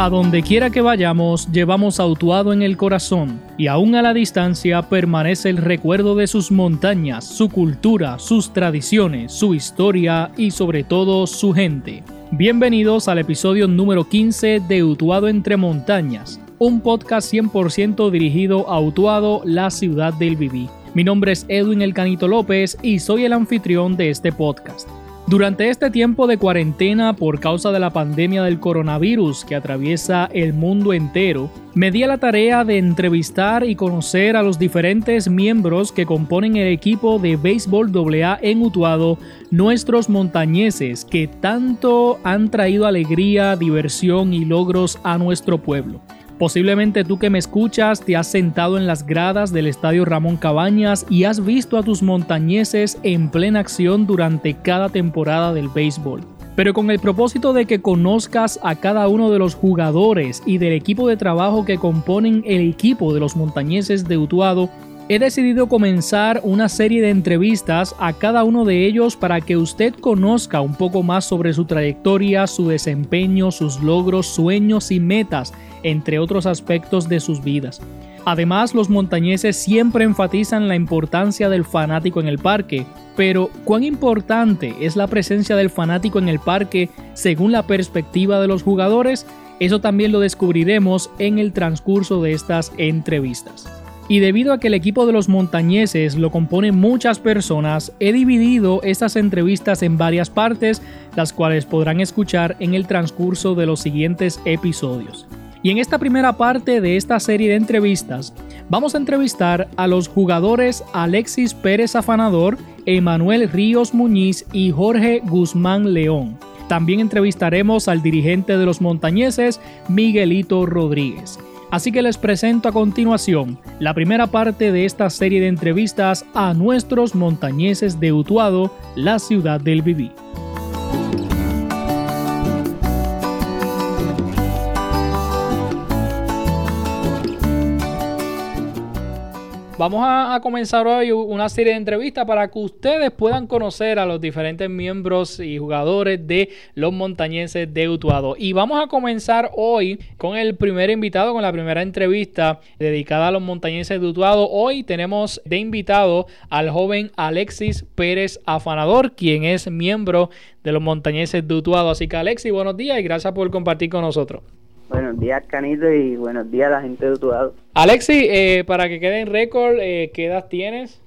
A donde quiera que vayamos, llevamos autuado en el corazón, y aún a la distancia permanece el recuerdo de sus montañas, su cultura, sus tradiciones, su historia y sobre todo su gente. Bienvenidos al episodio número 15 de Utuado entre Montañas, un podcast 100% dirigido a Utuado, la ciudad del Viví. Mi nombre es Edwin El Canito López y soy el anfitrión de este podcast. Durante este tiempo de cuarentena por causa de la pandemia del coronavirus que atraviesa el mundo entero, me di a la tarea de entrevistar y conocer a los diferentes miembros que componen el equipo de béisbol AA en Utuado, nuestros montañeses que tanto han traído alegría, diversión y logros a nuestro pueblo. Posiblemente tú que me escuchas te has sentado en las gradas del Estadio Ramón Cabañas y has visto a tus montañeses en plena acción durante cada temporada del béisbol. Pero con el propósito de que conozcas a cada uno de los jugadores y del equipo de trabajo que componen el equipo de los montañeses de Utuado, he decidido comenzar una serie de entrevistas a cada uno de ellos para que usted conozca un poco más sobre su trayectoria, su desempeño, sus logros, sueños y metas, entre otros aspectos de sus vidas. Además, los montañeses siempre enfatizan la importancia del fanático en el parque, pero ¿cuán importante es la presencia del fanático en el parque según la perspectiva de los jugadores? Eso también lo descubriremos en el transcurso de estas entrevistas. Y debido a que el equipo de los montañeses lo componen muchas personas, he dividido estas entrevistas en varias partes, las cuales podrán escuchar en el transcurso de los siguientes episodios. Y en esta primera parte de esta serie de entrevistas, vamos a entrevistar a los jugadores Alexis Pérez Afanador, Emanuel Ríos Muñiz y Jorge Guzmán León. También entrevistaremos al dirigente de los montañeses, Miguelito Rodríguez. Así que les presento a continuación la primera parte de esta serie de entrevistas a nuestros montañeses de Utuado, la ciudad del Viví. Vamos a, comenzar hoy una serie de entrevistas para que ustedes puedan conocer a los diferentes miembros y jugadores de los montañeses de Utuado. Y vamos a comenzar hoy con el primer invitado, con la primera entrevista dedicada a los montañeses de Utuado. Hoy tenemos de invitado al joven Alexis Pérez Afanador, quien es miembro de los montañeses de Utuado. Así que Alexis, buenos días y gracias por compartir con nosotros. Buenos días, Canito, y buenos días a la gente de Utuado. Alexi, eh, para que quede en récord, eh, ¿qué edad tienes?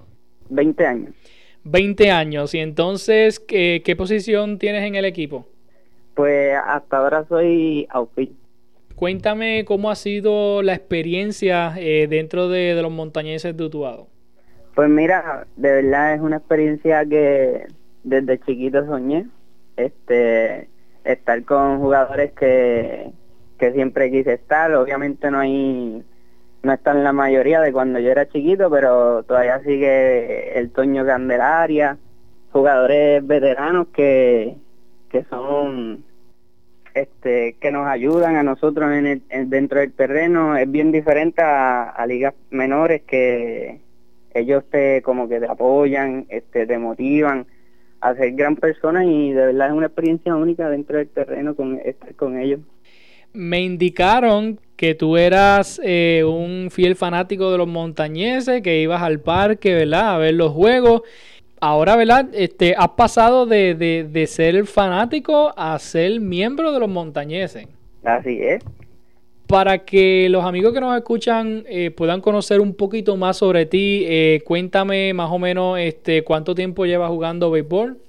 20 años. 20 años. ¿Y entonces qué, posición tienes en el equipo? Pues hasta ahora soy outfield. Cuéntame cómo ha sido la experiencia eh, dentro de, de, los montañeses de Utuado. Pues mira, de verdad es una experiencia que desde chiquito soñé. Este, estar con jugadores que que siempre quise estar. Obviamente no hay, no está en la mayoría de cuando yo era chiquito, pero todavía sigue el Toño Candelaria, jugadores veteranos que, que son este que nos ayudan a nosotros en el, dentro del terreno es bien diferente a, ligas menores que ellos te como que te apoyan este te motivan a ser gran persona y de verdad es una experiencia única dentro del terreno con estar con ellos me indicaron que tú eras eh, un fiel fanático de los montañeses, que ibas al parque, ¿verdad? A ver los juegos. Ahora, ¿verdad? Este, has pasado de, de, ser fanático a ser miembro de los montañeses. Así es. Para que los amigos que nos escuchan eh, puedan conocer un poquito más sobre ti, eh, cuéntame más o menos este, cuánto tiempo llevas jugando béisbol.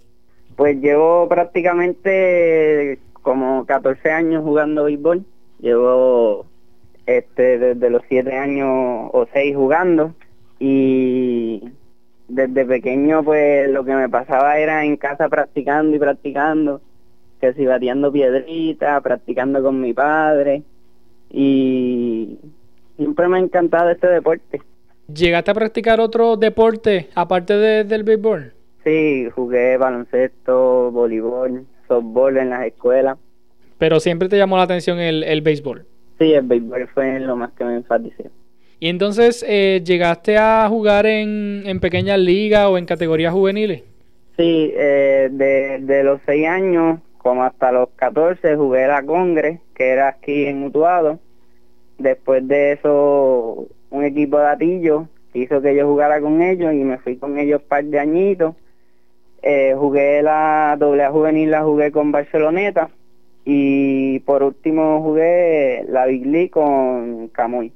Pues llevo prácticamente como 14 años jugando béisbol. Llevo este desde los 7 años o 6 jugando y desde pequeño pues lo que me pasaba era en casa practicando y practicando, que si bateando piedrita, practicando con mi padre y siempre me ha encantado este deporte. ¿Llegaste a practicar otro deporte aparte del béisbol? Sí, jugué baloncesto, voleibol, softball en las escuelas. Pero siempre te llamó la atención el, el béisbol. Sí, el béisbol fue lo más que me enfaticé. ¿Y entonces eh, llegaste a jugar en, en pequeñas ligas o en categorías juveniles? Sí, eh, de, de, los seis años, como hasta los 14 jugué la Congre, que era aquí en Utuado. Después de eso, un equipo de Atillo hizo que yo jugara con ellos y me fui con ellos un par de añitos. Eh, jugué la doble juvenil, la jugué con Barceloneta y por último jugué la Big League con Camuy.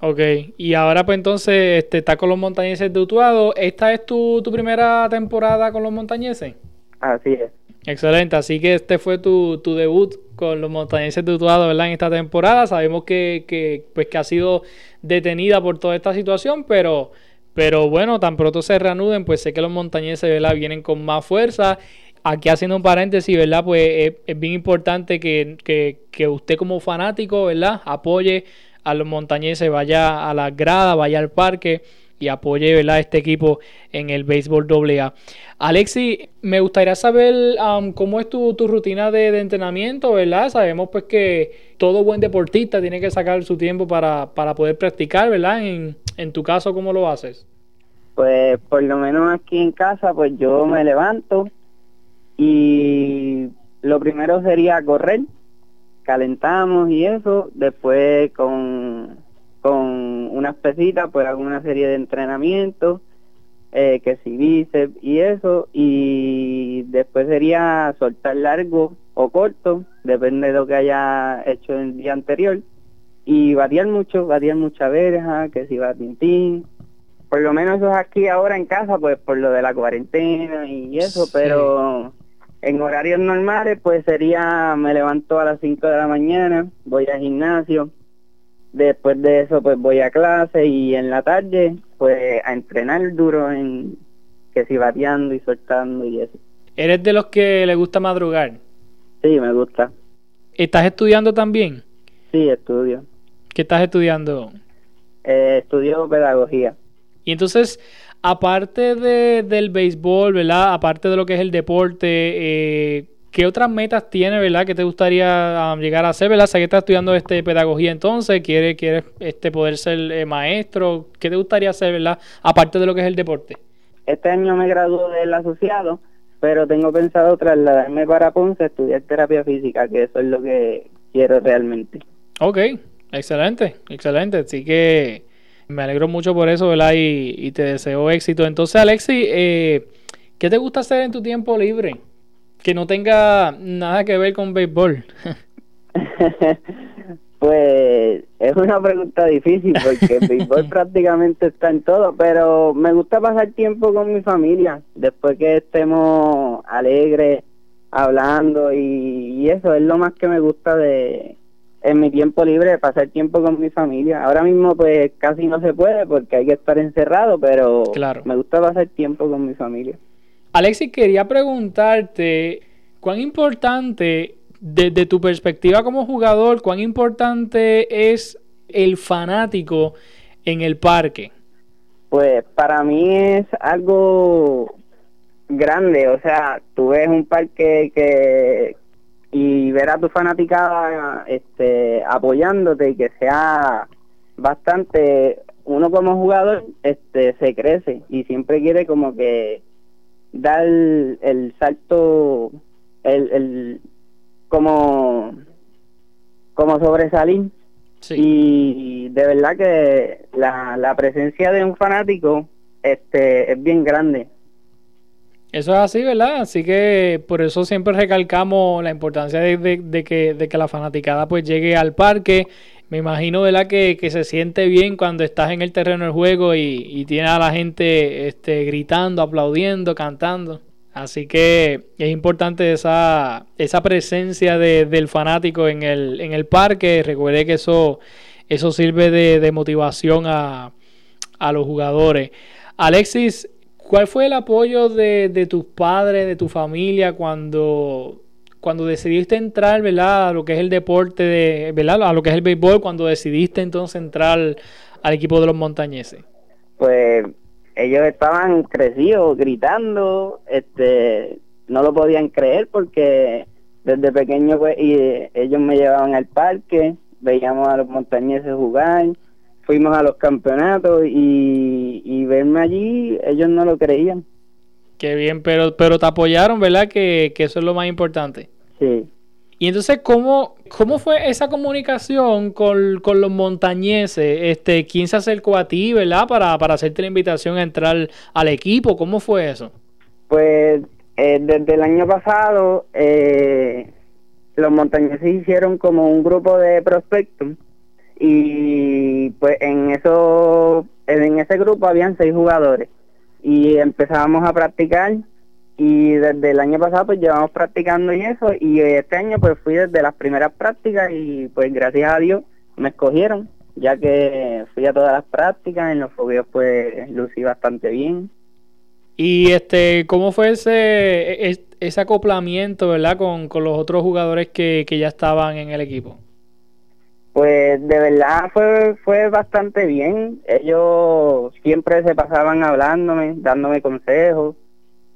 Ok, y ahora pues entonces este, estás con los montañeses de Utuado. ¿Esta es tu, tu primera temporada con los montañeses? Así es. Excelente, así que este fue tu, tu debut con los montañeses de Utuado, ¿verdad? En esta temporada. Sabemos que, que, pues, que ha sido detenida por toda esta situación, pero, pero bueno, tan pronto se reanuden, pues sé que los montañeses, ¿verdad? Vienen con más fuerza. Aquí haciendo un paréntesis, ¿verdad? Pues es, bien importante que, que, que usted como fanático, ¿verdad? Apoye a los montañeses, vaya a la grada, vaya al parque y apoye ¿verdad? este equipo en el béisbol AA. Alexi, me gustaría saber um, cómo es tu, tu rutina de, entrenamiento, ¿verdad? Sabemos pues que todo buen deportista tiene que sacar su tiempo para, para poder practicar, ¿verdad? En, en tu caso, ¿cómo lo haces? Pues por lo menos aquí en casa, pues yo me levanto y lo primero sería correr, calentamos y eso, después con con unas pesitas, pues hago una serie de entrenamientos, eh, que si bíceps y eso, y después sería soltar largo o corto, depende de lo que haya hecho el día anterior, y variar mucho, variar mucha verja, que si va tintín, por lo menos eso es aquí ahora en casa, pues por lo de la cuarentena y eso, pero en horarios normales, pues sería, me levanto a las 5 de la mañana, voy al gimnasio, Después de eso, pues voy a clase y en la tarde, pues a entrenar duro en que si bateando y soltando y eso. ¿Eres de los que le gusta madrugar? Sí, me gusta. ¿Estás estudiando también? Sí, estudio. ¿Qué estás estudiando? Eh, estudio pedagogía. Y entonces, aparte de, del béisbol, ¿verdad? Aparte de lo que es el deporte, eh, ¿Qué otras metas tienes, verdad, que te gustaría um, llegar a hacer, verdad? Sé que estás estudiando este pedagogía entonces, quieres, quieres este, poder ser eh, maestro. ¿Qué te gustaría hacer, verdad? Aparte de lo que es el deporte. Este año me gradué del asociado, pero tengo pensado trasladarme para Ponce a estudiar terapia física, que eso es lo que quiero realmente. Ok, excelente, excelente. Así que me alegro mucho por eso, ¿verdad? Y, y te deseo éxito. Entonces, Alexi, eh, ¿qué te gusta hacer en tu tiempo libre? Que no tenga nada que ver con béisbol? pues es una pregunta difícil porque el béisbol prácticamente está en todo, pero me gusta pasar tiempo con mi familia después que estemos alegres, hablando y, eso es lo más que me gusta de en mi tiempo libre pasar tiempo con mi familia. Ahora mismo pues casi no se puede porque hay que estar encerrado, pero claro. me gusta pasar tiempo con mi familia. Alexis, quería preguntarte, ¿cuán importante, desde tu perspectiva como jugador, cuán importante es el fanático en el parque? Pues para mí es algo grande, o sea, tú ves un parque que y ver a tu fanaticada este, apoyándote y que sea bastante uno como jugador este se crece y siempre quiere como que dar el, salto, el, el, como, como sobresalir. Y de verdad que la, la presencia de un fanático este es bien grande. Eso es así, ¿verdad? Así que por eso siempre recalcamos la importancia de, de, que, de que la fanaticada pues llegue al parque me imagino, ¿verdad? Que, que, se siente bien cuando estás en el terreno del juego y, y tienes a la gente este, gritando, aplaudiendo, cantando. Así que es importante esa, esa presencia de, del fanático en el, en el parque. Recuerde que eso, eso sirve de, de motivación a, a, los jugadores. Alexis, ¿cuál fue el apoyo de, de tus padres, de tu familia cuando cuando decidiste entrar, ¿verdad? A lo que es el deporte, de, ¿verdad? A lo que es el béisbol, cuando decidiste entonces entrar al equipo de los montañeses. Pues ellos estaban crecidos, gritando, este, no lo podían creer porque desde pequeño pues, y, ellos me llevaban al parque, veíamos a los montañeses jugar, fuimos a los campeonatos y, y verme allí, ellos no lo creían. Qué bien, pero, pero te apoyaron, ¿verdad? Que, que eso es lo más importante. Sí. Y entonces, ¿cómo, cómo fue esa comunicación con, los montañeses? Este, ¿Quién se acercó a ti, verdad, para, para hacerte la invitación a entrar al equipo? ¿Cómo fue eso? Pues eh, desde el año pasado, eh, los montañeses hicieron como un grupo de prospectos y pues en eso en ese grupo habían seis jugadores y empezábamos a practicar y desde el año pasado pues llevamos practicando y eso y este año pues fui desde las primeras prácticas y pues gracias a Dios me escogieron ya que fui a todas las prácticas en los fogueos pues lucí bastante bien. Y este cómo fue ese ese acoplamiento verdad con, con los otros jugadores que, que ya estaban en el equipo pues de verdad fue fue bastante bien ellos siempre se pasaban hablándome dándome consejos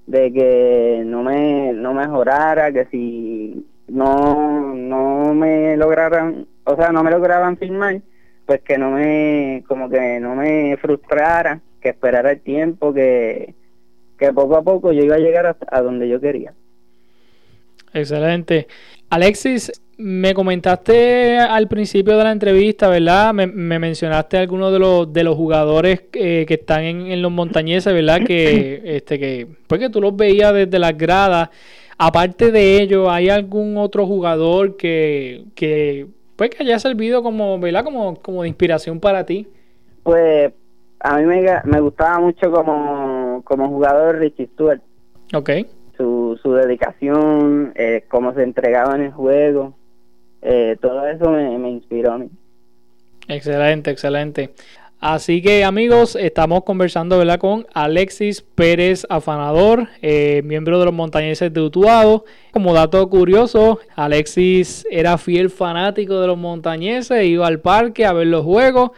de que no me no mejorara, que si no no me lograran, o sea, no me lograban firmar, pues que no me como que no me frustrara, que esperara el tiempo que que poco a poco yo iba a llegar a donde yo quería. Excelente. Alexis, me comentaste al principio de la entrevista, ¿verdad? Me, mencionaste algunos de los, de los jugadores eh, que están en, los montañeses, ¿verdad? Que, este, que, pues que tú los veías desde las gradas. Aparte de ello, ¿hay algún otro jugador que, que, pues, que haya servido como, ¿verdad? Como, como de inspiración para ti? Pues a mí me, me gustaba mucho como, como jugador Richie Stewart. Ok. Su, su dedicación, eh, cómo se entregaba en el juego eh, todo eso me, inspiró a mí. Excelente, excelente. Así que amigos, estamos conversando ¿verdad? con Alexis Pérez Afanador, eh, miembro de los montañeses de Utuado. Como dato curioso, Alexis era fiel fanático de los montañeses, iba al parque a ver los juegos.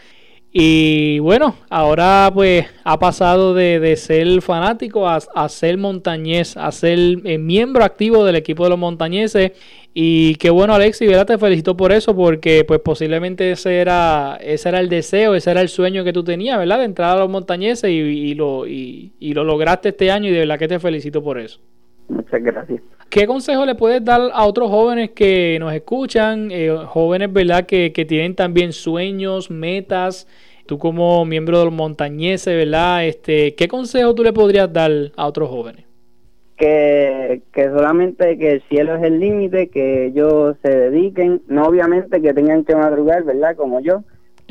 Y bueno, ahora pues ha pasado de, ser fanático a, ser montañés, a ser eh, miembro activo del equipo de los montañeses y qué bueno, Alexi, ¿verdad? Te felicito por eso, porque pues posiblemente ese era, ese era el deseo, ese era el sueño que tú tenías, ¿verdad? De entrar a los montañeses y, lo, y, lo lograste este año y de verdad que te felicito por eso. Muchas gracias. ¿Qué consejo le puedes dar a otros jóvenes que nos escuchan, eh, jóvenes, ¿verdad? Que, que tienen también sueños, metas, tú como miembro de los montañeses, ¿verdad? Este, ¿Qué consejo tú le podrías dar a otros jóvenes? que, que solamente que el cielo es el límite, que ellos se dediquen, no obviamente que tengan que madrugar, ¿verdad? Como yo,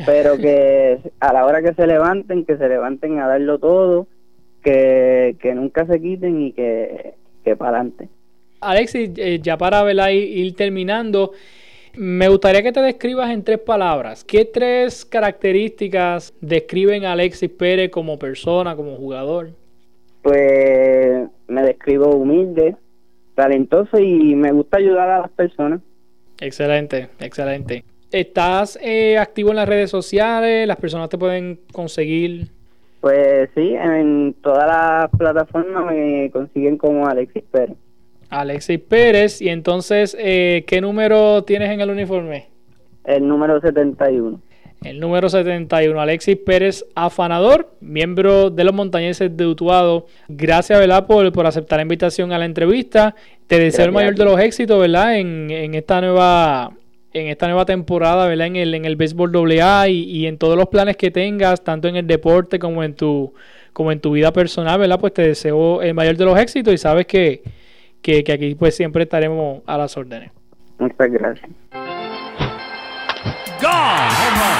pero que a la hora que se levanten, que se levanten a darlo todo, que, nunca se quiten y que, que para adelante. Alexis, eh, ya para ¿verdad? ir terminando, me gustaría que te describas en tres palabras. ¿Qué tres características describen a Alexis Pérez como persona, como jugador? Pues me describo humilde, talentoso y me gusta ayudar a las personas. Excelente, excelente. ¿Estás eh, activo en las redes sociales? ¿Las personas te pueden conseguir? Pues sí, en todas las plataformas me consiguen como Alexis Pérez. Alexis Pérez, y entonces, eh, ¿qué número tienes en el uniforme? El número 71. El número 71, Alexis Pérez Afanador, miembro de los montañeses de Utuado. Gracias, ¿verdad? Por, por aceptar la invitación a la entrevista. Te deseo el mayor de los éxitos, ¿verdad? En, en, esta nueva en esta nueva temporada, ¿verdad? En el, en el béisbol AA y, y en todos los planes que tengas, tanto en el deporte como en tu como en tu vida personal, ¿verdad? Pues te deseo el mayor de los éxitos y sabes que, que, que aquí pues siempre estaremos a las órdenes. Muchas gracias. gone.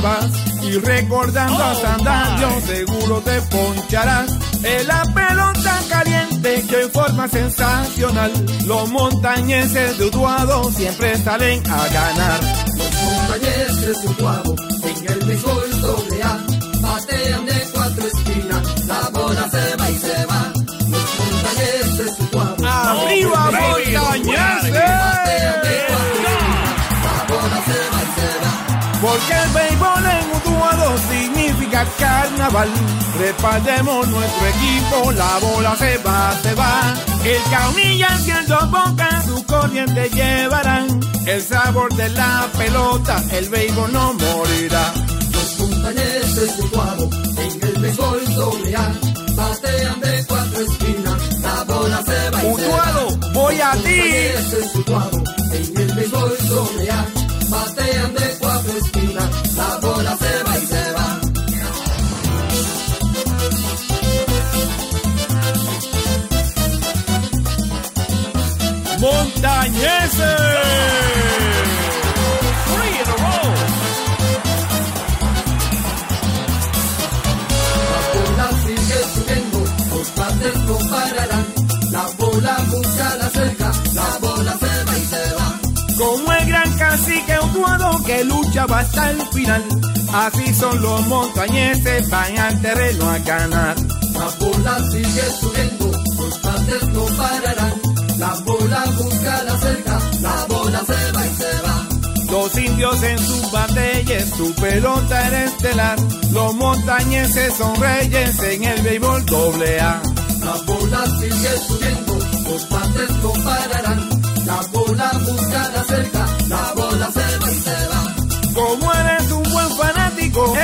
Vas y recordando a Sandario seguro te poncharás. En la pelota caliente que en forma sensacional los montañeses de Utuado siempre salen a ganar. Los montañeses de Utuado en el mejor doble A batean de cuatro esquinas la bola se va y se va Porque el béisbol en Utuado significa carnaval. Repartemos nuestro equipo, la bola se va, se va. El caunilla haciendo boca, su corriente llevarán. El sabor de la pelota, el béisbol no morirá. Los montañeses de Utuado, en el béisbol A, batean de cuatro esquinas, la bola se va y Utuado, se va. voy a Los ti. de Utuado, en el béisbol A, batean de In a row. La bola sigue subiendo, los bates no pararán. La bola busca la cerca, la bola se va y se va. Como el gran cacique Utuado que lucha va hasta el final. Así son los montañeses, van al terreno a ganar. La bola sigue subiendo, los bates no pararán. La bola busca la cerca, la bola se va y se va. Los indios en sus batallas, su pelota era estelar. Los montañeses son reyes en el béisbol doble A. La bola sigue subiendo, los bates no pararán. La bola busca la cerca, la bola se va y se va. Como eres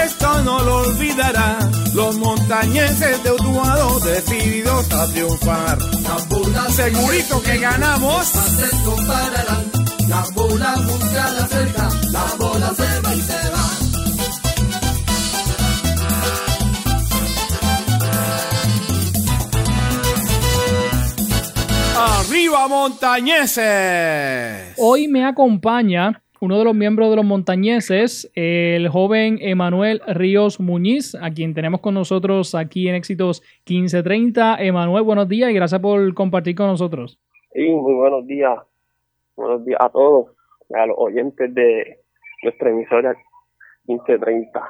esto no lo olvidará. Los montañeses de Utuado decididos a triunfar. Segurito que ganamos. bates no pararán. La bola busca cerca, la bola se va y se va. ¡Arriba, montañeses! Hoy me acompaña uno de los miembros de los montañeses, el joven Emanuel Ríos Muñiz, a quien tenemos con nosotros aquí en Éxitos 1530. Emanuel, buenos días y gracias por compartir con nosotros. Sí, muy buenos días. Buenos días a todos, a los oyentes de nuestra emisora 1530.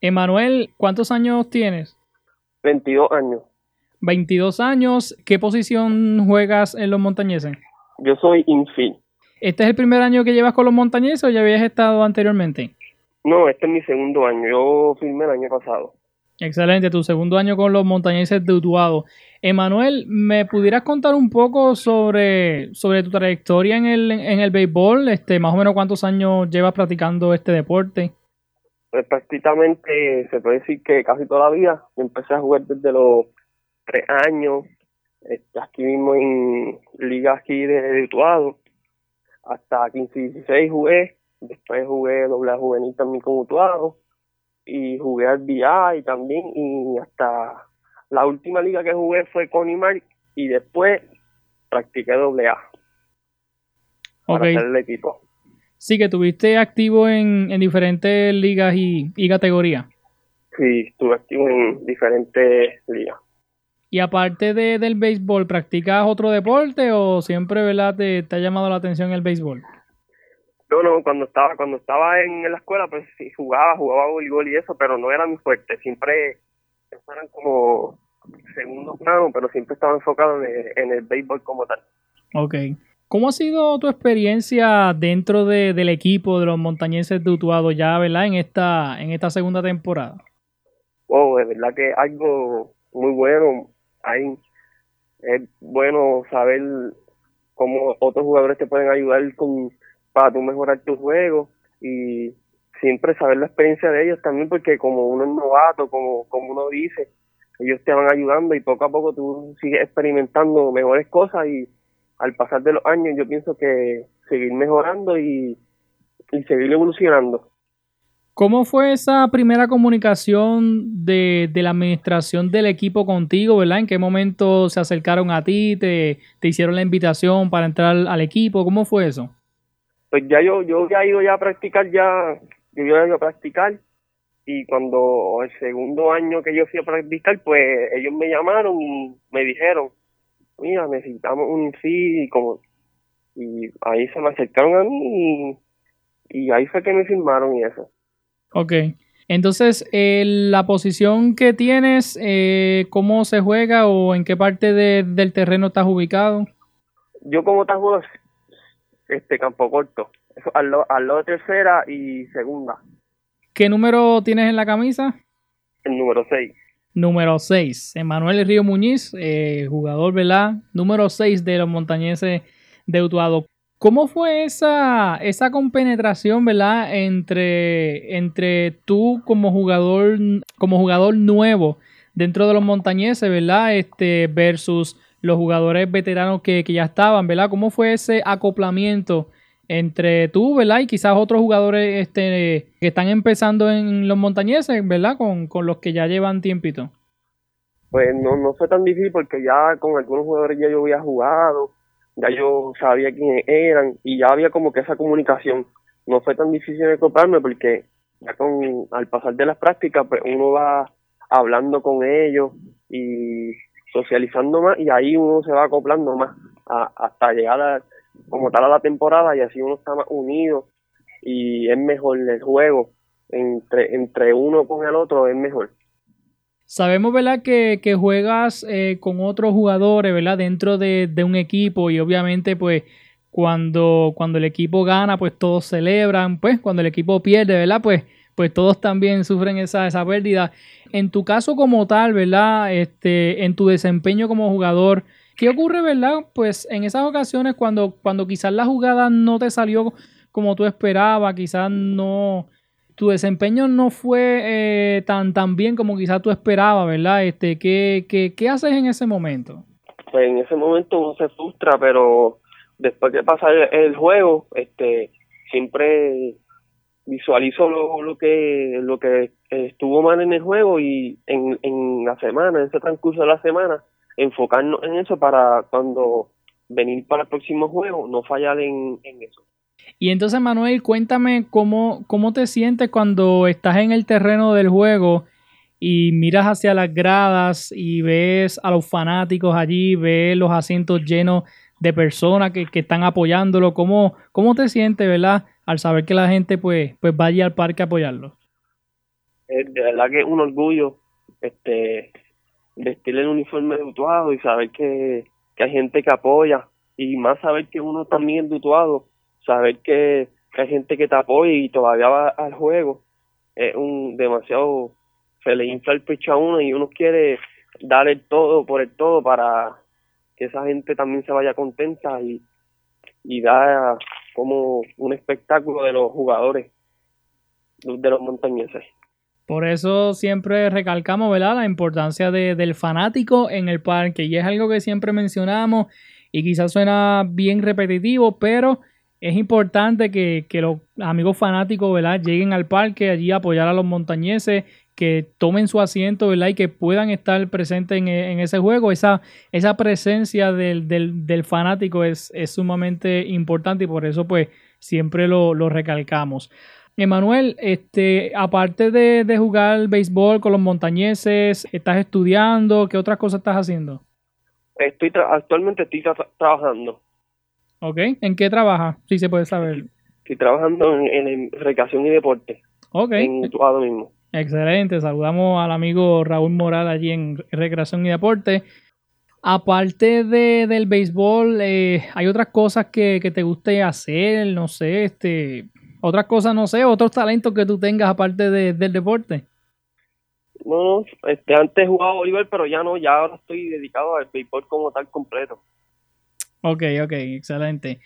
Emanuel, ¿cuántos años tienes? 22 años. 22 años. ¿Qué posición juegas en los montañeses? Yo soy infiel. ¿Este es el primer año que llevas con los montañeses o ya habías estado anteriormente? No, este es mi segundo año. Yo firmé el año pasado. Excelente, tu segundo año con los montañeses de Utuado. Emanuel, ¿me pudieras contar un poco sobre, sobre tu trayectoria en el, en el béisbol? Este, más o menos cuántos años llevas practicando este deporte. Pues prácticamente se puede decir que casi toda la vida. Empecé a jugar desde los tres años. Este, aquí mismo en liga aquí de, de Utuado. Hasta 15 y 16 jugué. Después jugué doble A juvenil también con Utuado. Y jugué al VI también. Y hasta la última liga que jugué fue con Imar. Y después practiqué doble A para hacer el equipo. sí que tuviste activo en, en diferentes ligas y, y categorías. Sí, estuve activo en diferentes ligas. Y aparte de, del béisbol, ¿practicas otro deporte o siempre ¿verdad, te, te ha llamado la atención el béisbol? No, no, cuando estaba, cuando estaba en, la escuela, pues sí, jugaba, jugaba voleibol y eso, pero no era mi fuerte. Siempre eran como segundo plano, pero siempre estaba enfocado en el, en el béisbol como tal. Ok. ¿Cómo ha sido tu experiencia dentro de- del equipo de los montañeses de Utuado ya, ¿verdad? En esta, en esta segunda temporada. Wow, de verdad que algo muy bueno. Hay, es bueno saber cómo otros jugadores te pueden ayudar con para tú mejorar tu juego y siempre saber la experiencia de ellos también porque como uno es novato, como, como uno dice, ellos te van ayudando y poco a poco tú sigues experimentando mejores cosas y al pasar de los años yo pienso que seguir mejorando y, y seguir evolucionando. ¿Cómo fue esa primera comunicación de, de la administración del equipo contigo, ¿verdad? ¿En qué momento se acercaron a ti, te, te hicieron la invitación para entrar al equipo? ¿Cómo fue eso? pues ya yo yo había ido ya a practicar ya yo había ido a practicar y cuando el segundo año que yo fui a practicar pues ellos me llamaron y me dijeron mira necesitamos un infi y como y ahí se me acercaron a mí y ahí fue que me firmaron y eso Ok. Entonces, eh, la posición que tienes, eh, ¿cómo se juega o en qué parte de- del terreno estás ubicado? yo como tal juego este campo corto eso al, al lado de tercera y segunda ¿Qué número tienes en la camisa? El número 6. Número 6, Emanuel Río Muñiz, eh, jugador, ¿verdad? Número 6 de los montañeses de Utuado. ¿Cómo fue esa, esa compenetración, ¿verdad? Entre, entre tú como jugador, como jugador nuevo dentro de los montañeses, ¿verdad? Este, versus los jugadores veteranos que, que ya estaban, ¿verdad? ¿Cómo fue ese acoplamiento entre tú, ¿verdad? Y quizás otros jugadores este, que están empezando en los montañeses, ¿verdad? Con, con los que ya llevan tiempito. Pues no, no fue tan difícil porque ya con algunos jugadores ya yo había jugado, ya yo sabía quiénes eran y ya había como que esa comunicación. No fue tan difícil de acoplarme porque ya con al pasar de las prácticas pues uno va hablando con ellos y socializando más y ahí uno se va acoplando más hasta llegar a, como tal a la temporada y así uno está más unido y es mejor el juego entre, entre uno con el otro es mejor. Sabemos, ¿verdad? Que, que juegas eh, con otros jugadores, ¿verdad? Dentro de, de, un equipo y obviamente pues cuando, cuando el equipo gana pues todos celebran, pues cuando el equipo pierde, ¿verdad? Pues, pues todos también sufren esa, esa pérdida. En tu caso como tal, ¿verdad? Este, en tu desempeño como jugador, ¿Qué ocurre, verdad? Pues en esas ocasiones cuando, cuando quizás la jugada no te salió como tú esperabas, quizás no, tu desempeño no fue eh, tan, tan bien como quizás tú esperabas, ¿verdad? Este, ¿qué, qué, qué haces en ese momento? Pues en ese momento uno se frustra, pero después que pasa el, juego, este, siempre visualizo lo, lo que lo que estuvo mal en el juego y en, en la semana, en ese transcurso de la semana, enfocarnos en eso para cuando venir para el próximo juego no fallar en, eso. Y entonces, Manuel, cuéntame cómo, cómo te sientes cuando estás en el terreno del juego y miras hacia las gradas y ves a los fanáticos allí, ves los asientos llenos de personas que, que están apoyándolo. ¿Cómo, ¿Cómo te sientes, verdad, al saber que la gente pues, pues vaya al parque a apoyarlo? de verdad que es un orgullo este vestir el uniforme de Utuado y saber que, hay gente que apoya y más saber que uno también es de Utuado, saber que, hay gente que apoya y todavía va al juego, es un demasiado, se le infla el pecho a uno y uno quiere dar el todo por el todo para que esa gente también se vaya contenta y, y da como un espectáculo de los jugadores de los montañeses. Por eso siempre recalcamos, ¿verdad? La importancia de, del fanático en el parque. Y es algo que siempre mencionamos y quizás suena bien repetitivo, pero es importante que, los amigos fanáticos, ¿verdad? Lleguen al parque allí a apoyar a los montañeses, que tomen su asiento, ¿verdad? Y que puedan estar presentes en, ese juego. Esa, esa presencia del, del, fanático es, es, sumamente importante y por eso pues siempre lo, lo recalcamos. Emanuel, este, aparte de, de jugar béisbol con los montañeses, ¿estás estudiando? ¿Qué otras cosas estás haciendo? Estoy actualmente estoy trabajando. Ok, ¿en qué trabajas? Si se puede saber. Estoy trabajando en, recreación y deporte. Ok. En Utuado mismo. Excelente, saludamos al amigo Raúl Moral allí en recreación y deporte. Aparte de, del béisbol, eh, ¿hay otras cosas que, que te guste hacer? No sé, este, otras cosas, no sé, otros talentos que tú tengas aparte del deporte. No, este, antes jugaba voleibol, pero ya no, ya ahora estoy dedicado al béisbol como tal completo. Ok, ok, excelente.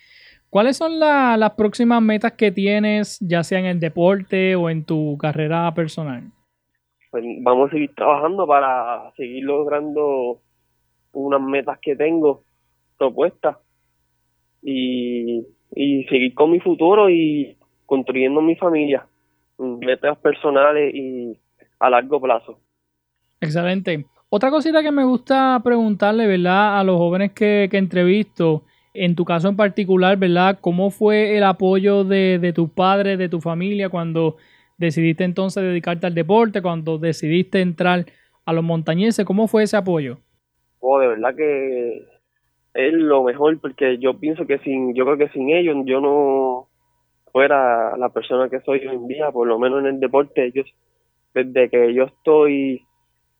¿Cuáles son las próximas metas que tienes, ya sea en el deporte o en tu carrera personal? Pues vamos a seguir trabajando para seguir logrando unas metas que tengo propuestas y, y seguir con mi futuro y construyendo mi familia, metas personales y a largo plazo. Excelente. Otra cosita que me gusta preguntarle, ¿verdad? A los jóvenes que, que entrevisto, en tu caso en particular, ¿verdad? ¿Cómo fue el apoyo de, de tus padres, de tu familia, cuando decidiste entonces dedicarte al deporte, cuando decidiste entrar a los montañeses? ¿Cómo fue ese apoyo? Oh, de verdad que es lo mejor, porque yo pienso que sin, yo creo que sin ellos yo no, fuera la persona que soy hoy en día, por lo menos en el deporte, ellos, desde que yo estoy,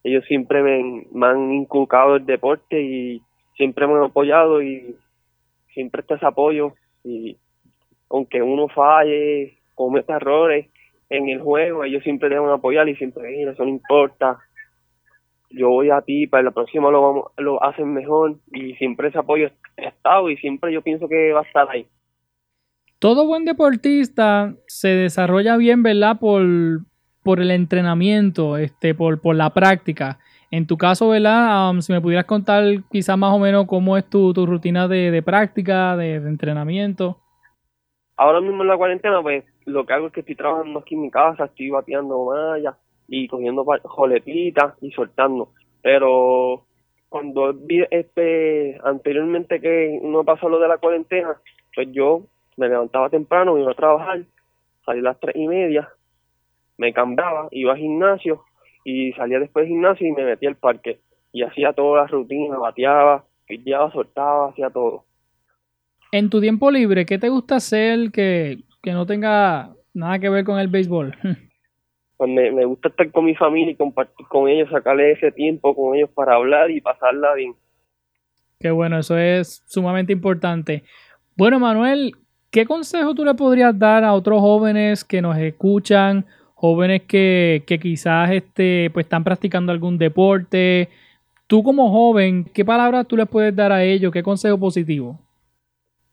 ellos siempre me, han inculcado el deporte y siempre me han apoyado y siempre está ese apoyo y aunque uno falle, cometa errores, en el juego, ellos siempre deben apoyar y siempre, mira, eso no importa, yo voy a ti, para la próxima lo vamos, lo hacen mejor y siempre ese apoyo ha estado y siempre yo pienso que va a estar ahí. Todo buen deportista se desarrolla bien, ¿verdad? Por, por el entrenamiento, este, por, por la práctica. En tu caso, ¿verdad? Um, si me pudieras contar quizás más o menos cómo es tu, tu rutina de, de práctica, de, entrenamiento. Ahora mismo en la cuarentena, pues lo que hago es que estoy trabajando aquí en mi casa, estoy bateando mallas y cogiendo joletitas y soltando. Pero cuando vi este anteriormente que no pasó lo de la cuarentena, pues yo me levantaba temprano, iba a trabajar, salí a las tres y media, me cambiaba, iba al gimnasio y salía después del gimnasio y me metía al parque y hacía toda la rutina, bateaba, pillaba, soltaba, hacía todo. En tu tiempo libre, ¿qué te gusta hacer que, que no tenga nada que ver con el béisbol? Pues me, me gusta estar con mi familia y compartir con ellos, sacarle ese tiempo con ellos para hablar y pasarla bien. Qué bueno, eso es sumamente importante. Bueno, Manuel, ¿qué consejo tú le podrías dar a otros jóvenes que nos escuchan, jóvenes que, quizás este, pues, están practicando algún deporte? Tú como joven, ¿qué palabras tú les puedes dar a ellos? ¿Qué consejo positivo?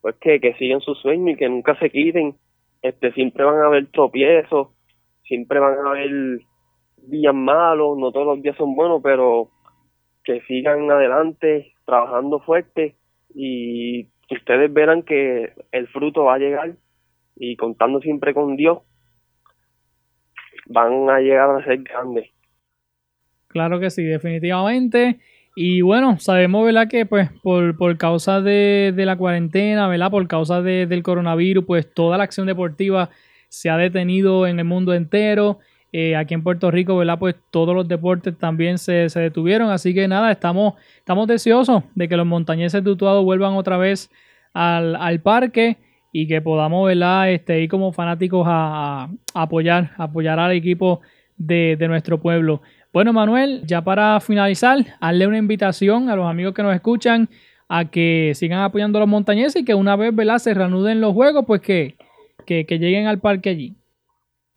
Pues que, que sigan su sueño y que nunca se quiten. Este, siempre van a haber tropiezos, siempre van a haber días malos, no todos los días son buenos, pero que sigan adelante, trabajando fuerte y ustedes verán que el fruto va a llegar y contando siempre con Dios, van a llegar a ser grandes. Claro que sí, definitivamente. Y bueno, sabemos, ¿verdad? Que pues por, por causa de, de, la cuarentena, ¿verdad? Por causa de, del coronavirus, pues toda la acción deportiva se ha detenido en el mundo entero. Eh, aquí en Puerto Rico, ¿verdad? Pues todos los deportes también se, se, detuvieron. Así que nada, estamos, estamos deseosos de que los montañeses de vuelvan otra vez al, al parque y que podamos, ¿verdad? Este, ir como fanáticos a, a apoyar, apoyar al equipo de, de, nuestro pueblo. Bueno, Manuel, ya para finalizar, hazle una invitación a los amigos que nos escuchan a que sigan apoyando a los montañeses y que una vez, ¿verdad? Se reanuden los juegos, pues que que, que lleguen al parque allí.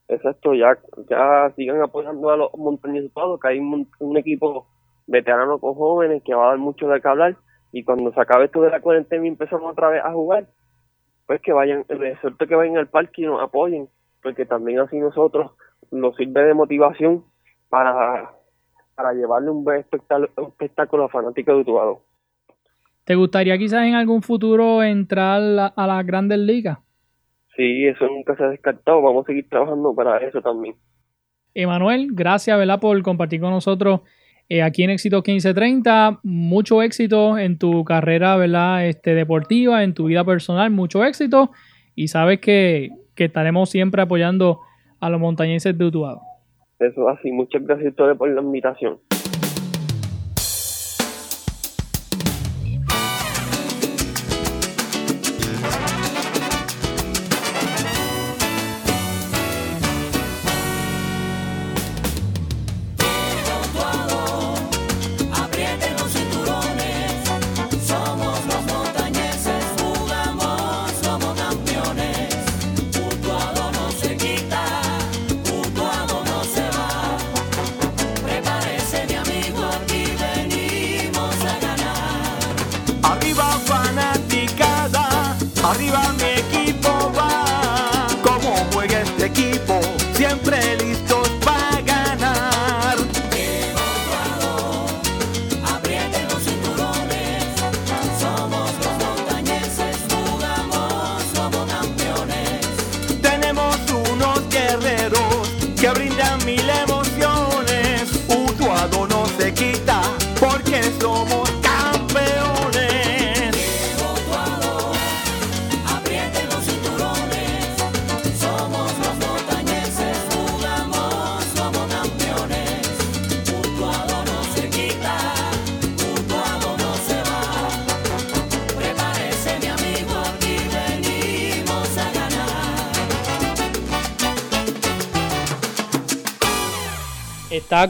Exacto, ya, ya sigan apoyando a los montañeses todos, que hay un, equipo veterano con jóvenes que va a dar mucho de qué hablar y cuando se acabe esto de la cuarentena empezamos otra vez a jugar, pues que vayan, suerte que vayan al parque y nos apoyen, porque también así nosotros nos sirve de motivación para, para llevarle un buen espectáculo, un espectáculo a fanáticos de Utuado. ¿Te gustaría quizás en algún futuro entrar a, a las grandes ligas? Sí, eso nunca se ha descartado. Vamos a seguir trabajando para eso también. Emanuel, gracias ¿verdad? por compartir con nosotros eh, aquí en Éxito 1530. Mucho éxito en tu carrera ¿verdad? Este, deportiva, en tu vida personal. Mucho éxito. Y sabes que, que estaremos siempre apoyando a los montañeses de Utuado. Eso así. Muchas gracias por la invitación.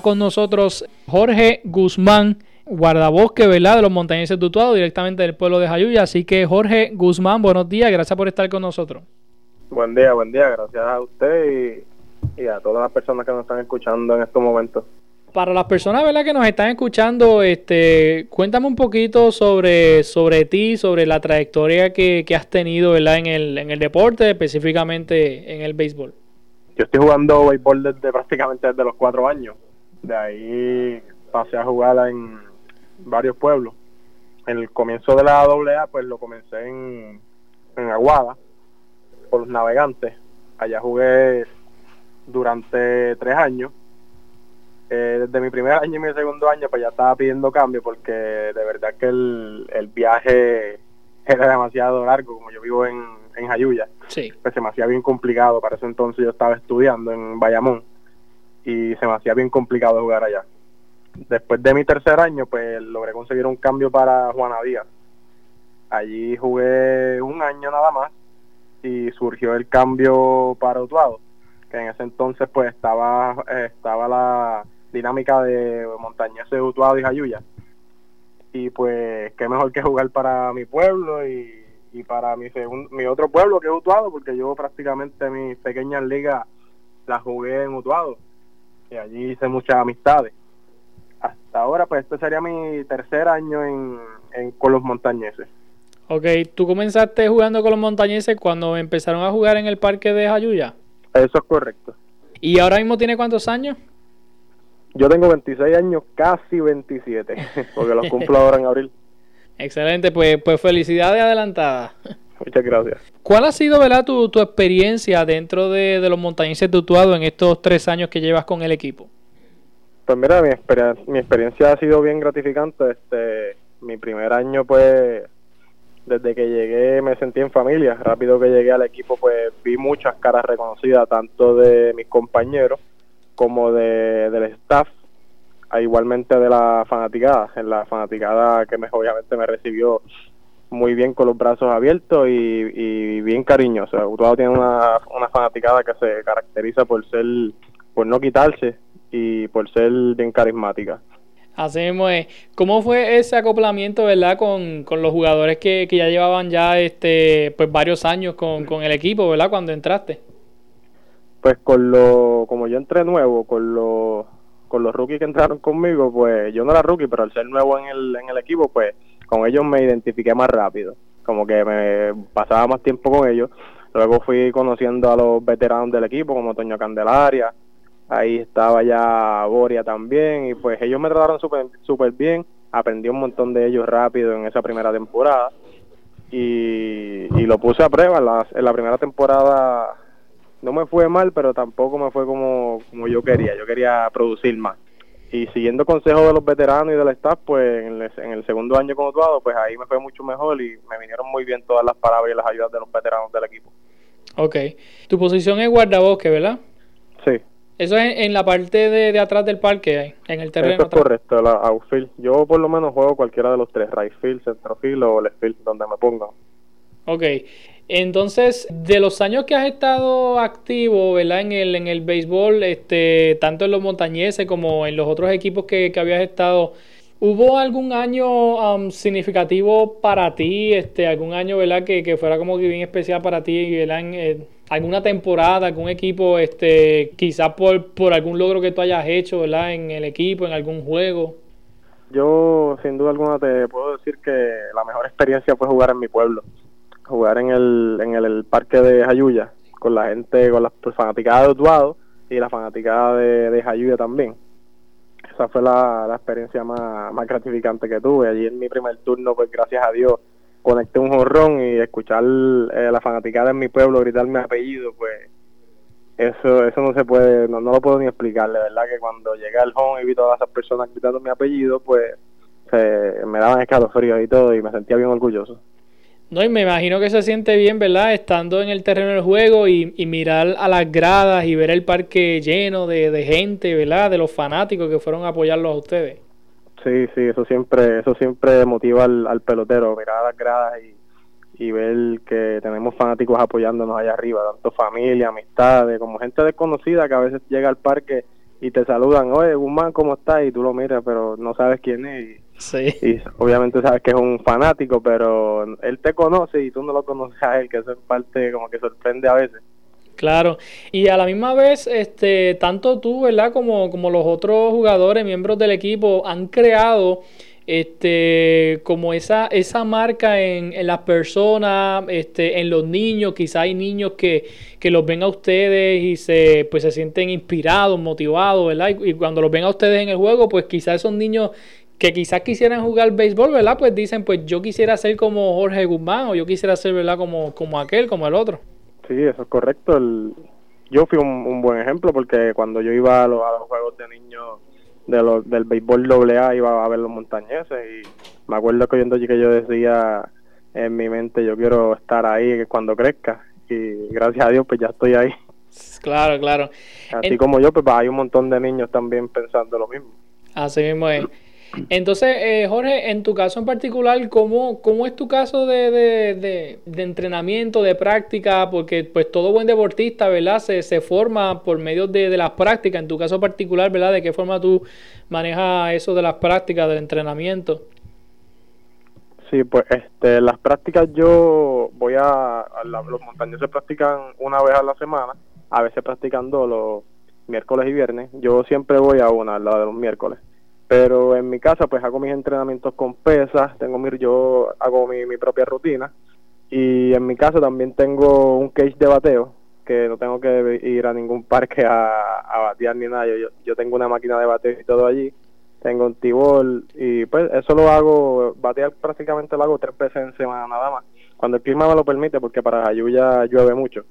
Con nosotros Jorge Guzmán, guardabosque, ¿verdad? De los montañeses de Utuado, directamente del pueblo de Jayuya. Así que Jorge Guzmán, buenos días, gracias por estar con nosotros. Buen día, buen día, gracias a usted y a todas las personas que nos están escuchando en estos momentos. Para las personas ¿verdad? que nos están escuchando, este, cuéntame un poquito sobre, sobre ti, sobre la trayectoria que, que has tenido ¿verdad? En, el, en el deporte, específicamente en el béisbol. Yo estoy jugando béisbol desde prácticamente desde los cuatro años. De ahí pasé a jugar en varios pueblos. En el comienzo de la AA, pues lo comencé en, en Aguada, por los navegantes. Allá jugué durante tres años eh, desde mi primer año y mi segundo año pues ya estaba pidiendo cambio porque de verdad que el, el viaje era demasiado largo, como yo vivo en, en Jayuya, Sí. pues se me hacía bien complicado, para ese entonces yo estaba estudiando en Bayamón y se me hacía bien complicado jugar allá. Después de mi tercer año pues logré conseguir un cambio para Juana Díaz. Allí jugué un año nada más y surgió el cambio para Utuado, que en ese entonces pues estaba, eh, estaba la dinámica de Montañeses de Utuado y Jayuya. Y pues qué mejor que jugar para mi pueblo y, y para mi, segun- mi otro pueblo que es Utuado, porque yo prácticamente mis pequeñas ligas las jugué en Utuado y allí hice muchas amistades. Hasta ahora pues este sería mi tercer año en, en con los montañeses. Ok, tú comenzaste jugando con los montañeses cuando empezaron a jugar en el parque de Jayuya. Eso es correcto. ¿Y ahora mismo tiene cuántos años? Yo tengo 26 años, casi 27, porque los cumplo ahora en abril. Excelente, pues, pues felicidades adelantadas. Muchas gracias. ¿Cuál ha sido ¿verdad, tu, tu experiencia dentro de, de los montañeses de Utuado en estos tres años que llevas con el equipo? Pues mira, mi, experien- mi experiencia ha sido bien gratificante. Este, mi primer año, pues, desde que llegué me sentí en familia. Rápido que llegué al equipo, pues, vi muchas caras reconocidas, tanto de mis compañeros como de, del staff, a igualmente de la fanaticada. En la fanaticada que me, obviamente me recibió muy bien con los brazos abiertos y, y bien cariñosa. Utuado tiene una, una fanaticada que se caracteriza por ser, por no quitarse y por ser bien carismática. Así mismo es. ¿Cómo fue ese acoplamiento, verdad, con, con los jugadores que, que ya llevaban ya este, pues varios años con, con el equipo, verdad, cuando entraste? Pues con lo, como yo entré nuevo, con los, con los rookies que entraron conmigo, pues yo no era rookie, pero al ser nuevo en el, en el equipo, pues con ellos me identifiqué más rápido. Como que me pasaba más tiempo con ellos. Luego fui conociendo a los veteranos del equipo, como Toño Candelaria, ahí estaba ya Boria también, y pues ellos me trataron súper súper bien, aprendí un montón de ellos rápido en esa primera temporada, y, y lo puse a prueba, en la, en la primera temporada no me fue mal, pero tampoco me fue como, como yo quería, yo quería producir más. Y siguiendo consejos de los veteranos y del staff, pues en el, en el segundo año con Utuado, pues ahí me fue mucho mejor y me vinieron muy bien todas las palabras y las ayudas de los veteranos del equipo. Ok. Tu posición es guardabosque, ¿verdad? Sí, Eso es en la parte de, de atrás del parque, en el terreno. Eso es atrás. correcto, la outfield. Yo por lo menos juego cualquiera de los tres, right field, centrofield o left field, donde me pongan. Ok. Entonces, de los años que has estado activo, ¿verdad? En el, en el béisbol, este, tanto en los montañeses como en los otros equipos que, que habías estado, ¿hubo algún año um, significativo para ti? Este, algún año, ¿verdad? Que, que fuera como que bien especial para ti, ¿verdad? Eh, alguna temporada, algún equipo, este, quizás por, por algún logro que tú hayas hecho, ¿verdad? En el equipo, en algún juego. Yo sin duda alguna te puedo decir que la mejor experiencia fue jugar en mi pueblo. Jugar en el, en el, parque de Jayuya, con la gente, con la fanaticada de Utuado y la fanaticada de, de Jayuya también. Esa fue la, la experiencia más, más gratificante que tuve. Allí en mi primer turno, pues gracias a Dios, conecté un jorrón y escuchar eh, la fanaticada en mi pueblo gritar mi apellido, pues eso eso no se puede, no, no lo puedo ni explicar. De verdad que cuando llegué al home y vi todas esas personas gritando mi apellido, pues se, me daban escalofríos y todo y me sentía bien orgulloso. No, y me imagino que se siente bien, ¿verdad? Estando en el terreno del juego y, y mirar a las gradas y ver el parque lleno de, de gente, ¿verdad? De los fanáticos que fueron a apoyarlos a ustedes. Sí, sí, eso siempre eso siempre motiva al, al pelotero, mirar a las gradas y, y ver que tenemos fanáticos apoyándonos allá arriba, tanto familia, amistades, como gente desconocida que a veces llega al parque y te saludan, oye, Guzmán, ¿cómo estás? Y tú lo miras, pero no sabes quién es. Y, Sí. y obviamente sabes que es un fanático, pero él te conoce y tú no lo conoces a él, que eso es parte como que sorprende a veces. Claro, y a la misma vez, este, tanto tú, ¿verdad? Como, como los otros jugadores, miembros del equipo, han creado este, como esa, esa marca en, en las personas, este, en los niños, quizá hay niños que, que los ven a ustedes y se, pues, se sienten inspirados, motivados, ¿verdad? Y, y cuando los ven a ustedes en el juego, pues quizás esos niños que quizás quisieran jugar béisbol, ¿verdad? Pues dicen, pues yo quisiera ser como Jorge Guzmán o yo quisiera ser, ¿verdad? Como, como aquel, como el otro. Sí, eso es correcto. El, yo fui un, un buen ejemplo porque cuando yo iba a los, a los juegos de niños de los, del béisbol AA iba a ver los montañeses y me acuerdo que oyendo que yo decía en mi mente yo quiero estar ahí cuando crezca y gracias a Dios pues ya estoy ahí. Claro, claro. Así En- como yo pues hay un montón de niños también pensando lo mismo. Así mismo es. Entonces, eh, Jorge, en tu caso en particular, ¿cómo, cómo es tu caso de, de, de- entrenamiento, de práctica? Porque pues todo buen deportista, ¿verdad? Se, se forma por medio de, las prácticas. En tu caso particular, ¿verdad? ¿De qué forma tú manejas eso de las prácticas, del entrenamiento? Sí, pues este, las prácticas yo voy a, los montañeses se practican una vez a la semana, a veces practican dos los miércoles y viernes. Yo siempre voy a una, la de los miércoles. Pero en mi casa pues hago mis entrenamientos con pesas, tengo mi, yo hago mi, mi propia rutina. Y en mi casa también tengo un cage de bateo que no tengo que ir a ningún parque a, batear ni nada. Yo, yo, yo tengo una máquina de bateo y todo allí. Tengo un tibol y pues eso lo hago, batear prácticamente lo hago tres veces en semana nada más, cuando el clima me lo permite porque para Jayuya llueve mucho,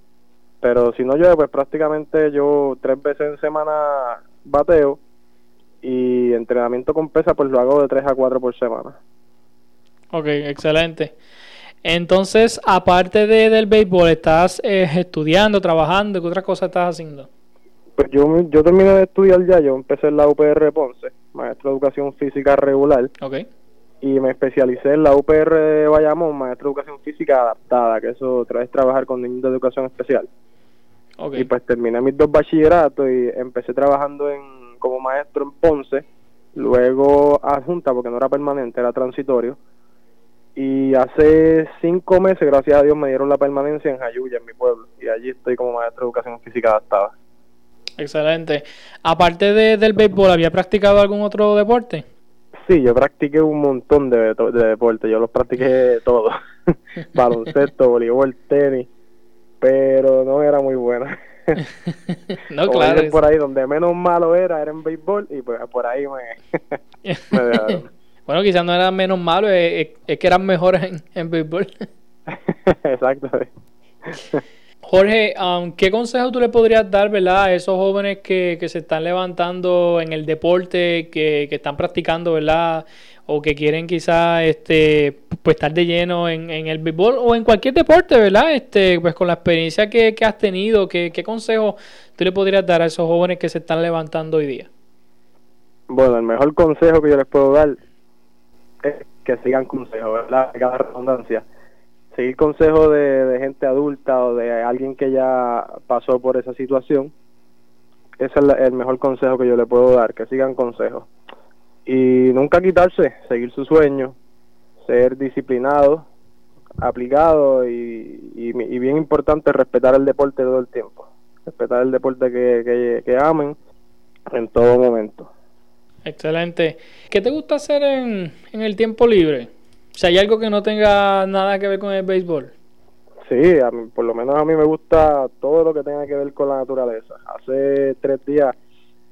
pero si no llueve pues prácticamente yo tres veces en semana bateo y entrenamiento con pesa pues lo hago de tres a cuatro por semana. Ok, excelente. Entonces, aparte de, del béisbol, ¿estás eh, estudiando, trabajando? ¿Qué otra cosa estás haciendo? Pues yo, yo terminé de estudiar ya, yo empecé en la UPR Ponce, maestro de educación física regular, Ok, y me especialicé en la UPR de Bayamón, maestro de educación física adaptada, que eso es trabajar con niños de educación especial. ok. Y pues terminé mis dos bachilleratos y empecé trabajando en como maestro en Ponce, luego adjunta porque no era permanente, era transitorio. Y hace cinco meses, gracias a Dios, me dieron la permanencia en Jayuya, en mi pueblo. Y allí estoy como maestro de educación física adaptada. Excelente. Aparte de- del béisbol, ¿había practicado algún otro deporte? Sí, yo practiqué un montón de, de deportes, yo los practiqué todos. Baloncesto, voleibol, tenis, pero no era muy bueno. no, claro. por ahí, donde menos malo era, era en béisbol y pues por ahí me, me dejaron. bueno, quizás no eran menos malos, es que eran mejores en, en béisbol. Exacto. Jorge, um, ¿qué consejo tú le podrías dar, verdad, a esos jóvenes que, que se están levantando en el deporte, que, que están practicando, verdad, o que quieren quizás este, pues estar de lleno en, en el béisbol o en cualquier deporte, verdad? Este, pues con la experiencia que, que has tenido, ¿qué, ¿qué consejo tú le podrías dar a esos jóvenes que se están levantando hoy día? Bueno, el mejor consejo que yo les puedo dar es que sigan consejos, ¿verdad? Cada redundancia. Seguir consejos de, de gente adulta o de alguien que ya pasó por esa situación. Ese es el mejor consejo que yo le puedo dar, que sigan consejos. Y nunca quitarse, seguir su sueño, ser disciplinado, aplicado y, y, y bien importante respetar el deporte todo el tiempo. Respetar el deporte que, que, que amen en todo momento. Excelente. ¿Qué te gusta hacer en, en el tiempo libre? O sea, ¿hay algo que no tenga nada que ver con el béisbol? Sí, a mí- por lo menos a mí me gusta todo lo que tenga que ver con la naturaleza. Hace tres días,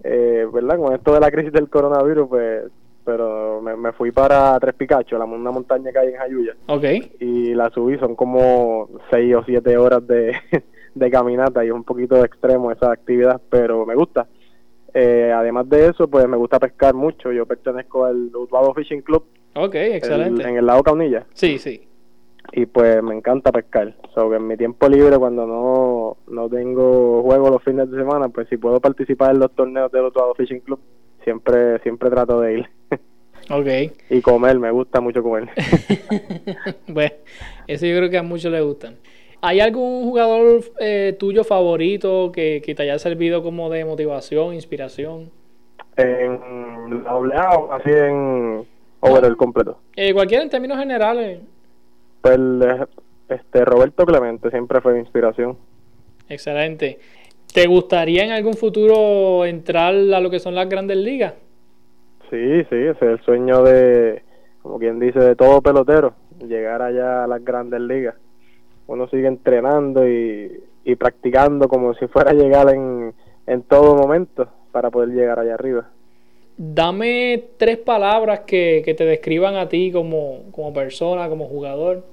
eh, ¿verdad? Con esto de la crisis del coronavirus, pues, pero me, me fui para Tres Picachos, la, una montaña que hay en Jayuya, Ok. y la subí, son como seis o siete horas de, de caminata y es un poquito extremo esa actividad, pero me gusta. Eh, además de eso, pues me gusta pescar mucho. Yo pertenezco al Utuado Fishing Club Ok, el- excelente. en el lago Caunilla Sí, sí. Y pues me encanta pescar. So, que en mi tiempo libre, cuando no, no tengo juego los fines de semana, pues si puedo participar en los torneos del Utuado Fishing Club, siempre siempre trato de ir. Ok. y comer, me gusta mucho comer. Bueno, eso yo creo que a muchos les gustan. ¿Hay algún jugador eh, tuyo favorito que, que te haya servido como de motivación, inspiración? en la AA así en overall completo. Eh, cualquiera en términos generales. Pues este Roberto Clemente siempre fue mi inspiración. Excelente. ¿Te gustaría en algún futuro entrar a lo que son las grandes ligas? Sí, sí, ese es el sueño de, como quien dice, de todo pelotero, llegar allá a las grandes ligas. Uno sigue entrenando y, y practicando como si fuera a llegar en, en todo momento para poder llegar allá arriba. Dame tres palabras que, que te describan a ti como, como persona, como jugador.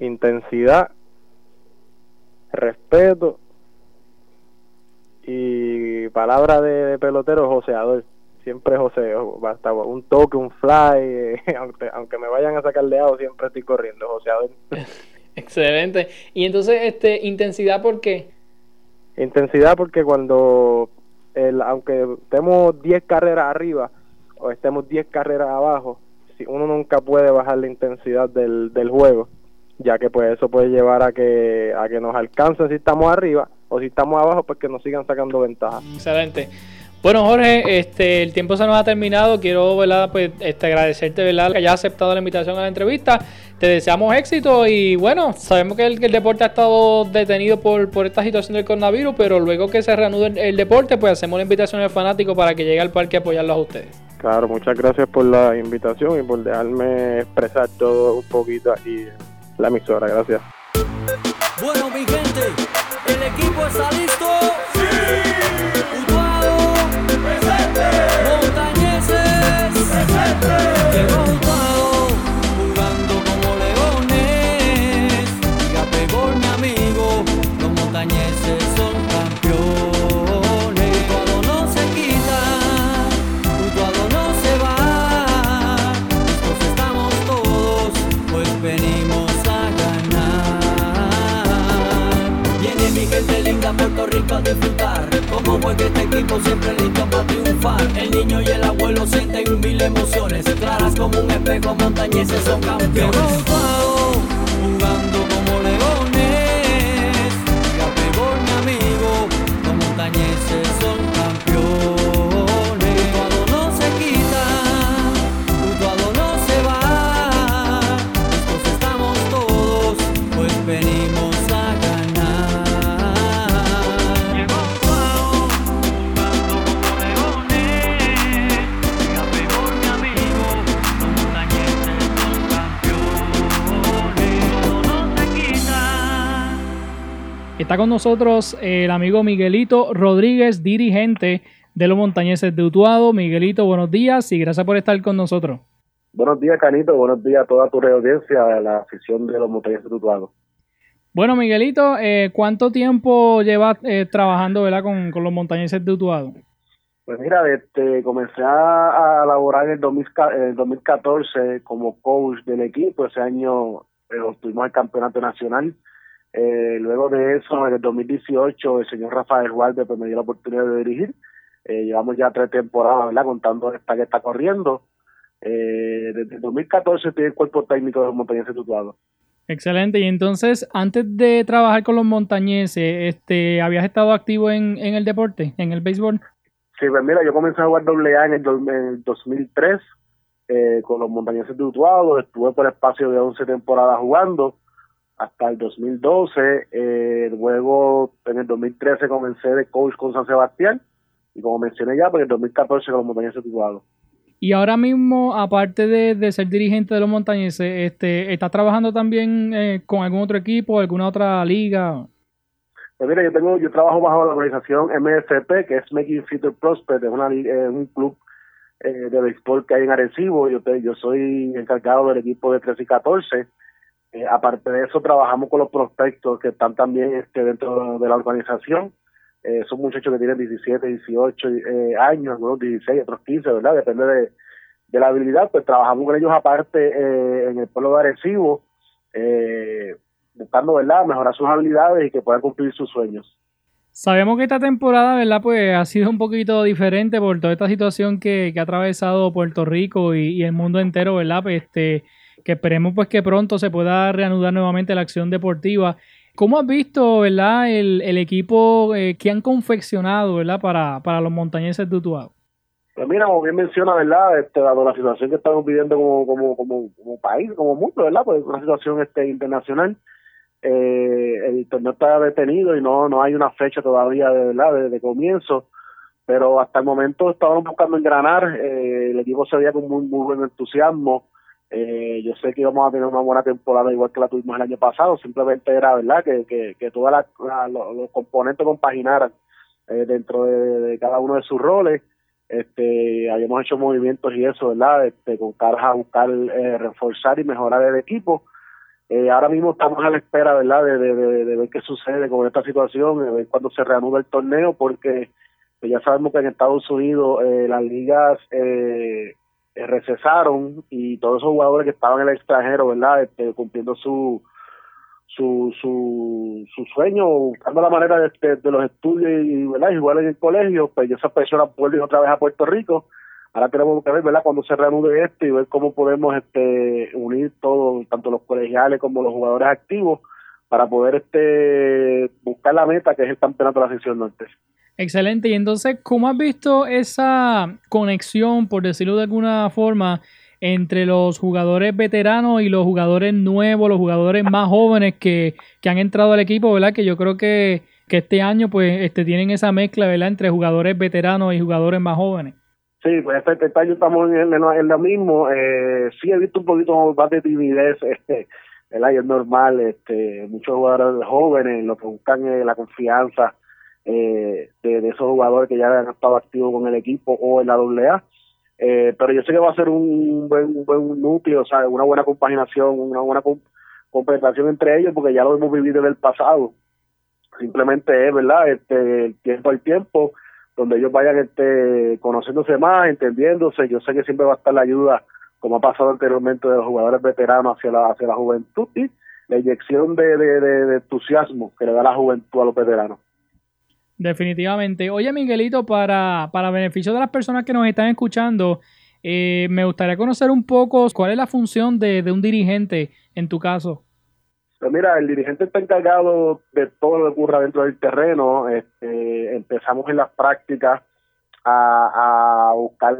Intensidad, respeto y palabra de, de pelotero joseador. Siempre joseo, basta un toque, un fly, aunque, aunque me vayan a sacar de lado, siempre estoy corriendo, joseador. Excelente. Y entonces, este, intensidad, ¿por qué? Intensidad porque cuando, el, aunque estemos 10 carreras arriba o estemos 10 carreras abajo, si uno nunca puede bajar la intensidad del, del juego, ya que pues eso puede llevar a que, a que nos alcancen si estamos arriba o si estamos abajo, pues que nos sigan sacando ventaja. Excelente. Bueno, Jorge, este, el tiempo se nos ha terminado. Quiero, ¿verdad? Pues, este, agradecerte, ¿verdad? Que hayas aceptado la invitación a la entrevista. Te deseamos éxito y bueno, sabemos que el, que el deporte ha estado detenido por, por esta situación del coronavirus, pero luego que se reanude el, el deporte, pues hacemos la invitación al fanático para que llegue al parque a apoyarlos a ustedes. Claro, muchas gracias por la invitación y por dejarme expresar todo un poquito aquí la emisora. Gracias. Bueno, mi gente, el equipo está listo. Utuado, Montañeses, llegó Puerto Rico a disfrutar. Como juega este equipo siempre listo para triunfar. El niño y el abuelo sienten mil emociones. Claras como un espejo, montañeses son campeones. Jugando como leones. Pegó mi amigo, los son Está con nosotros el amigo Miguelito Rodríguez, dirigente de los montañeses de Utuado. Miguelito, buenos días y gracias por estar con nosotros. Buenos días, Canito. Buenos días a toda tu audiencia, a la afición de los montañeses de Utuado. Bueno, Miguelito, eh, ¿cuánto tiempo llevas eh, trabajando ¿verdad? Con, con los montañeses de Utuado? Pues mira, este, comencé a, a laborar en el, 2000 en el 2014 como coach del equipo. Ese año eh, obtuvimos el campeonato nacional. Eh, luego de eso, en el 2018, el señor Rafael Juárez pues, me dio la oportunidad de dirigir. Eh, llevamos ya tres temporadas, ¿verdad? Contando esta que está corriendo. Eh, desde el 2014 estoy en el cuerpo técnico de los montañeses de Utuado. Excelente. Y entonces, antes de trabajar con los montañeses, este, ¿habías estado activo en, en el deporte, en el béisbol? Sí, pues mira, yo comencé a jugar doble A en el, do- en el 2003 eh, con los montañeses de Utuado. Estuve por espacio de 11 temporadas jugando hasta el 2012. Eh, luego, en el 2013 comencé de coach con San Sebastián. Y como mencioné ya, pues en el 2014 con los montañeses Utuado. Y ahora mismo, aparte de, de ser dirigente de los montañeses, este, ¿estás trabajando también eh, con algún otro equipo, alguna otra liga? Pues mira, yo tengo, yo trabajo bajo la organización MFP, que es Making Future Prospect, es una, un club eh, de béisbol que hay en Arecibo. Yo, te- yo soy encargado del equipo de 13 y 14. Eh, aparte de eso, trabajamos con los prospectos que están también este, dentro de la organización. Eh, son muchachos que tienen 17, 18 eh, años, algunos 16, otros 15, ¿verdad? Depende de, la habilidad. Pues trabajamos con ellos aparte en el pueblo de Arecibo. Buscando, ¿verdad?, mejorar sus habilidades y que puedan cumplir sus sueños. Sabemos que esta temporada, ¿verdad? Pues ha sido un poquito diferente por toda esta situación que, ha atravesado Puerto Rico y, y el mundo entero, ¿verdad? Pues, este, que esperemos pues que pronto se pueda reanudar nuevamente la acción deportiva. ¿Cómo has visto, verdad, el, el equipo eh, que han confeccionado, ¿verdad? Para, para los montañeses de Utuado. Pues mira, como bien menciona, ¿verdad? Este, dado la situación que estamos viviendo como, como, como, país, como mundo, ¿verdad? Pues es una situación este, internacional. eh, el torneo está detenido y no no hay una fecha todavía de verdad de, comienzo pero hasta el momento estábamos buscando engranar eh, el equipo se veía con muy muy buen entusiasmo eh, yo sé que íbamos a tener una buena temporada igual que la tuvimos el año pasado simplemente era verdad que que, que todos los, componentes compaginaran eh, dentro de, cada uno de sus roles. Este habíamos hecho movimientos y eso verdad este con caras a buscar eh, reforzar y mejorar el equipo. Eh, ahora mismo estamos a la espera, ¿verdad?, de, de, ver qué sucede con esta situación, de ver cuándo se reanuda el torneo, porque pues, ya sabemos que en Estados Unidos eh, las ligas eh, eh, recesaron y todos esos jugadores que estaban en el extranjero, ¿verdad?, este, cumpliendo su, su, su, su sueño, buscando la manera de, los estudios y, ¿verdad? igual en el colegio, pues esas personas vuelven otra vez a Puerto Rico ahora tenemos que ver, ¿verdad?, cuando se reanude esto y ver cómo podemos este, unir todo, tanto los colegiales como los jugadores activos, para poder este, buscar la meta que es el campeonato de la sección norte. Excelente. Y entonces, ¿cómo has visto esa conexión, por decirlo de alguna forma, entre los jugadores veteranos y los jugadores nuevos, los jugadores más jóvenes que, que han entrado al equipo, ¿verdad? Que yo creo que, que este año pues este, tienen esa mezcla, ¿verdad? Entre jugadores veteranos y jugadores más jóvenes. Sí, pues este, este, año estamos en, lo mismo. Eh, sí he visto un poquito más de timidez, este, el año es normal, este, muchos jugadores jóvenes lo que buscan es la confianza eh, de, esos jugadores que ya han estado activos con el equipo o en la AA. Eh, pero yo sé que va a ser un buen, buen núcleo, sea, una buena compaginación, una buena compensación entre ellos, porque ya lo hemos vivido en el pasado. Simplemente es, ¿verdad? Este, el tiempo al tiempo donde ellos vayan este, conociéndose más, entendiéndose. Yo sé que siempre va a estar la ayuda, como ha pasado anteriormente, de los jugadores veteranos hacia la, hacia la juventud y la inyección de, de, entusiasmo que le da la juventud a los veteranos. Definitivamente. Oye, Miguelito, para, para beneficio de las personas que nos están escuchando, eh, me gustaría conocer un poco cuál es la función de, de un dirigente en tu caso. Pues mira, el dirigente está encargado de todo lo que ocurra dentro del terreno. Este, empezamos en las prácticas a, buscar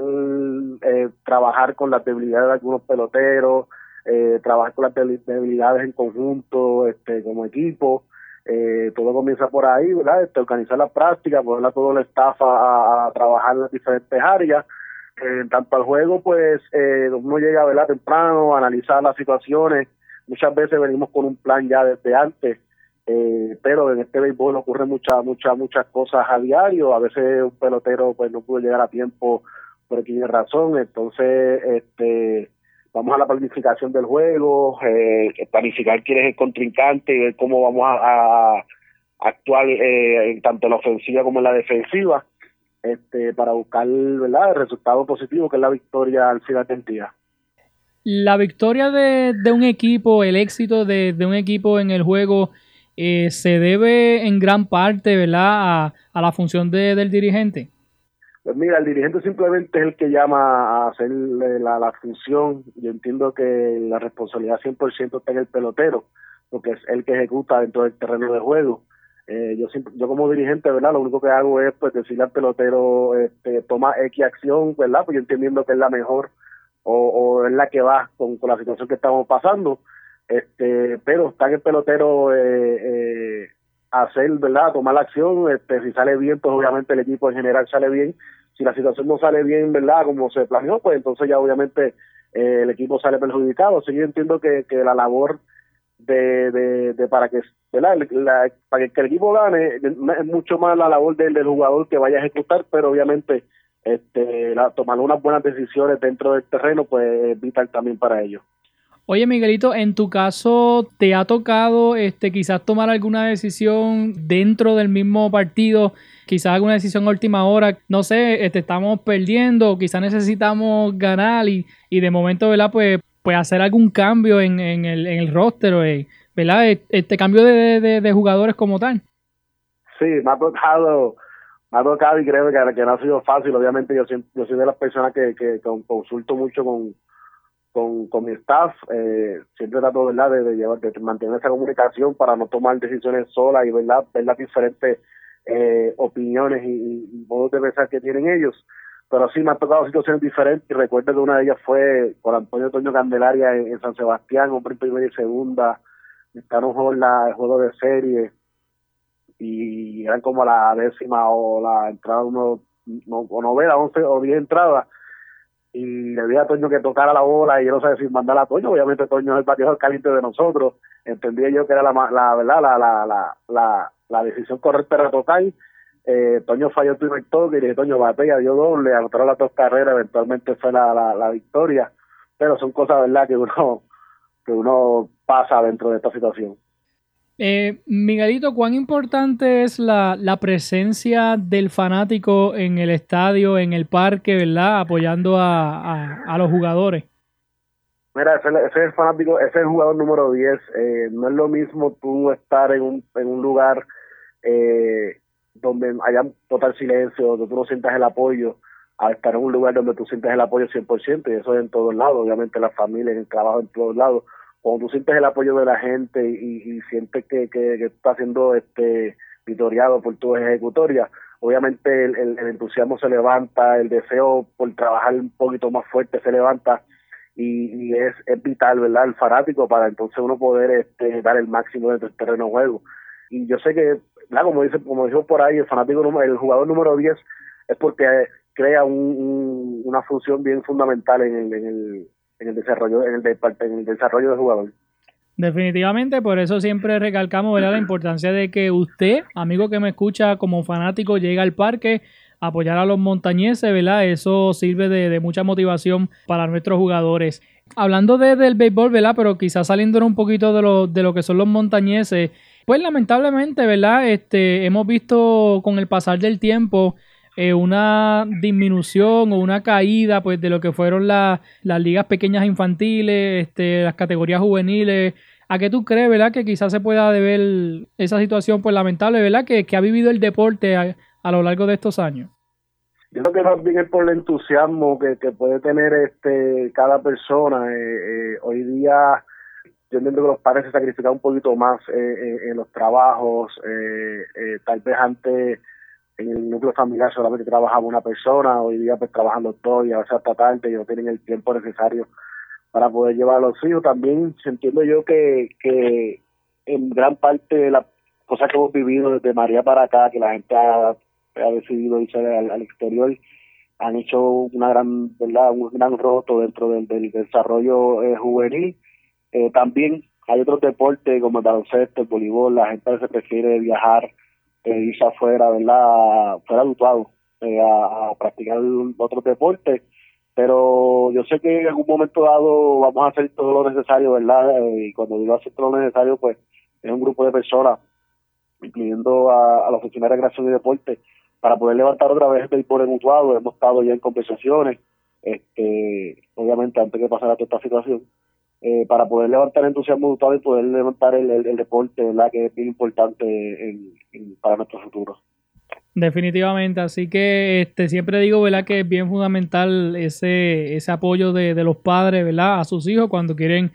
eh, trabajar con las debilidades de algunos peloteros, eh, trabajar con las debilidades en conjunto, este, como equipo. Eh, todo comienza por ahí. Este, organizar las prácticas, poner a todo el staff a, trabajar en las diferentes áreas. en tanto al juego, pues uno llega, ¿verdad? Temprano, analizar las situaciones muchas veces venimos con un plan ya desde antes, eh, pero en este béisbol ocurren muchas, muchas, muchas cosas a diario, a veces un pelotero pues no pudo llegar a tiempo por tiene razón, entonces este vamos a la planificación del juego, eh, planificar quién es el contrincante y ver cómo vamos a, actuar eh, tanto en la ofensiva como en la defensiva este para buscar ¿verdad? el resultado positivo que es la victoria al final del día la victoria de, de, un equipo, el éxito de, de un equipo en el juego, eh, se debe en gran parte, ¿verdad?, a, la función de, del dirigente. Pues mira, el dirigente simplemente es el que llama a hacer la, función. Yo entiendo que la responsabilidad 100% está en el pelotero, porque es el que ejecuta dentro del terreno de juego. Eh, yo yo como dirigente, ¿verdad? Lo único que hago es pues decirle al pelotero, este, toma X acción, ¿verdad? Pues yo entendiendo que es la mejor o, es la que va con, la situación que estamos pasando. Este, pero está en el pelotero eh, eh, hacer, ¿verdad? Tomar la acción. Este, si sale bien, pues obviamente el equipo en general sale bien. Si la situación no sale bien, ¿verdad? Como se planeó, pues entonces ya obviamente eh, el equipo sale perjudicado. Así yo entiendo que, que la labor de, de, para que ¿verdad? para que el equipo gane es mucho más la labor del, del jugador que vaya a ejecutar, pero obviamente este, la, tomar unas buenas decisiones dentro del terreno, pues es vital también para ellos. Oye, Miguelito, en tu caso, ¿te ha tocado este, quizás tomar alguna decisión dentro del mismo partido? Quizás alguna decisión a última hora, no sé, este, estamos perdiendo, quizás necesitamos ganar y, y de momento, ¿verdad? Pues, pues hacer algún cambio en, en, el, en el roster, eh, ¿verdad? Este cambio de, de, de jugadores como tal. Sí, me ha tocado ha tocado y creo que, que no ha sido fácil. Obviamente yo, yo soy de las personas que, que, consulto mucho con, con, con mi staff. Eh, siempre trato ¿verdad? De, de, llevar, de mantener esa comunicación para no tomar decisiones solas y ¿verdad? ver las diferentes eh, opiniones y, modos de pensar que tienen ellos. Pero sí me han tocado situaciones diferentes y recuerdo que una de ellas fue con Antonio Toño Candelaria en, San Sebastián, hombre primera y segunda, Estaban la, el juego de serie y eran como la décima o la entrada uno, no, o novena, once o diez entradas y le dije a Toño que tocara la bola y yo no sabía si mandar a Toño, obviamente Toño es el bateador caliente de nosotros, entendía yo que era la, la verdad la, la, la, la, la decisión correcta era tocar, eh, Toño falló el primer toque y dije Toño batea, dio doble, anotaron las dos carreras, eventualmente fue la, la, la victoria, pero son cosas verdad que uno que uno pasa dentro de esta situación. Eh, Miguelito, ¿cuán importante es la, la, presencia del fanático en el estadio, en el parque, verdad? Apoyando a, a, los jugadores. Mira, ese, ese, es el fanático, ese es el jugador número 10. Eh, no es lo mismo tú estar en un, en un lugar eh, donde haya total silencio, donde tú no sientas el apoyo, a estar en un lugar donde tú sientes el apoyo 100%, y eso es en todos lados, obviamente la familia, en el trabajo, en todos lados cuando tú sientes el apoyo de la gente y, sientes que, que, que estás siendo este vitoriado por tu ejecutoria, obviamente el, entusiasmo se levanta, el deseo por trabajar un poquito más fuerte se levanta y, es, vital, ¿verdad? El fanático para entonces uno poder este, dar el máximo dentro del terreno de juego. Y yo sé que, como dice, como dijo por ahí, el fanático, el jugador número 10 es porque crea un, un, una función bien fundamental en el, en el, en el desarrollo en el, de, en el desarrollo del jugador. Definitivamente, por eso siempre recalcamos ¿verdad? la importancia de que usted, amigo que me escucha como fanático, llegue al parque a apoyar a los montañeses, ¿verdad? Eso sirve de, de mucha motivación para nuestros jugadores. Hablando de, del béisbol, ¿verdad? Pero quizás saliendo un poquito de lo, de lo que son los montañeses, pues lamentablemente, ¿verdad? Este, hemos visto con el pasar del tiempo eh, una disminución o una caída pues de lo que fueron la, las ligas pequeñas infantiles, este, las categorías juveniles. ¿A qué tú crees, verdad, que quizás se pueda deber esa situación pues lamentable, verdad, que, que ha vivido el deporte a, a, lo largo de estos años? Yo creo que más bien es por el entusiasmo que, que puede tener este cada persona. Eh, eh, hoy día yo entiendo que los padres se sacrifican un poquito más en los trabajos, tal vez antes en el núcleo familiar solamente trabajaba una persona, hoy día pues trabajando todo y a veces hasta tarde y no tienen el tiempo necesario para poder llevar a los hijos. También entiendo yo que, que en gran parte de las cosas que hemos vivido desde María para acá, que la gente ha, ha decidido irse al, exterior, han hecho una gran, ¿verdad? un gran roto dentro del, del desarrollo eh, juvenil. Eh, también hay otros deportes como el baloncesto, el voleibol, la gente veces prefiere viajar eh, irse afuera, ¿verdad? Fuera habituado eh, a, practicar otros deportes. Pero yo sé que en algún momento dado vamos a hacer todo lo necesario, ¿verdad? Eh, y cuando digo hacer todo lo necesario, pues es un grupo de personas, incluyendo a, a la Oficina de Recreación y Deporte, para poder levantar otra vez el béisbol mutuado. Hemos estado ya en conversaciones, este, obviamente antes de pasar a toda esta situación, eh, para poder levantar el entusiasmo mutual y poder levantar el, deporte, ¿verdad? Que es bien importante para nuestro futuro. Definitivamente, así que este siempre digo, ¿verdad? Que es bien fundamental ese, ese apoyo de, de los padres, ¿verdad? A sus hijos cuando quieren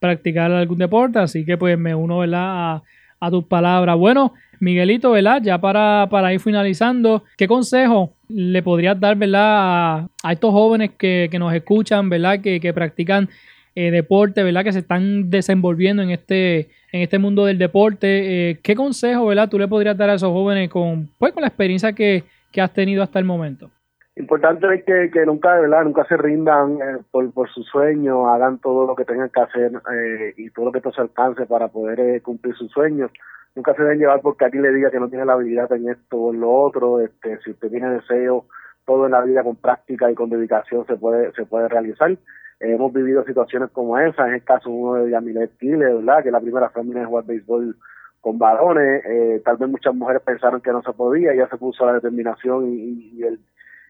practicar algún deporte, así que pues me uno, ¿verdad? A, a tus palabras. Bueno, Miguelito, ¿verdad? Ya para, para ir finalizando, ¿qué consejo le podrías dar, ¿verdad? A, a estos jóvenes que, que, nos escuchan, ¿verdad? Que, que practican eh, deporte, ¿verdad? Que se están desenvolviendo en este, en este mundo del deporte. Eh, ¿Qué consejo, ¿verdad? Tú le podrías dar a esos jóvenes con, pues, con la experiencia que, que has tenido hasta el momento? Importante es que, que nunca, ¿verdad? Nunca se rindan eh, por, por sus sueños, hagan todo lo que tengan que hacer eh, y todo lo que esto se alcance para poder eh, cumplir sus sueños. Nunca se deben llevar porque alguien le diga que no tiene la habilidad en esto o en lo otro. Este, si usted tiene deseo, todo en la vida con práctica y con dedicación se puede, se puede realizar hemos vivido situaciones como esa, en el caso uno de Yamilet Kile, ¿verdad? Que la primera fémina en jugar béisbol con varones, eh, tal vez muchas mujeres pensaron que no se podía, ella se puso la determinación y, y, el,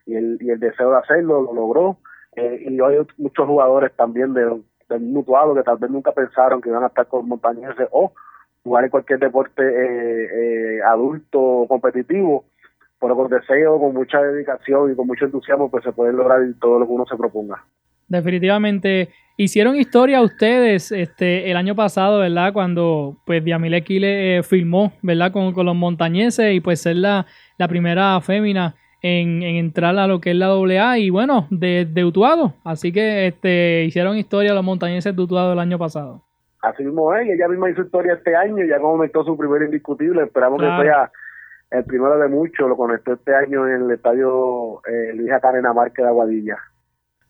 y, el, y el deseo de hacerlo, lo logró, eh, y hay muchos jugadores también de, del mutuado que tal vez nunca pensaron que iban a estar con montañeses o jugar en cualquier deporte eh, eh, adulto competitivo, pero con deseo, con mucha dedicación y con mucho entusiasmo, pues se puede lograr todo lo que uno se proponga. Definitivamente. Hicieron historia ustedes este el año pasado, ¿verdad? Cuando pues Diamile Kile eh, filmó, ¿verdad? Con, con, los montañeses y pues ser la, la primera fémina en, en, entrar a lo que es la AA y bueno, de, de Utuado. Así que este hicieron historia los montañeses de Utuado el año pasado. así mismo es, ella misma hizo historia este año, ya conectó su primer indiscutible, esperamos que sea el primero de muchos, lo conectó este año en el estadio eh, Luis Acarena Márquez de Aguadilla.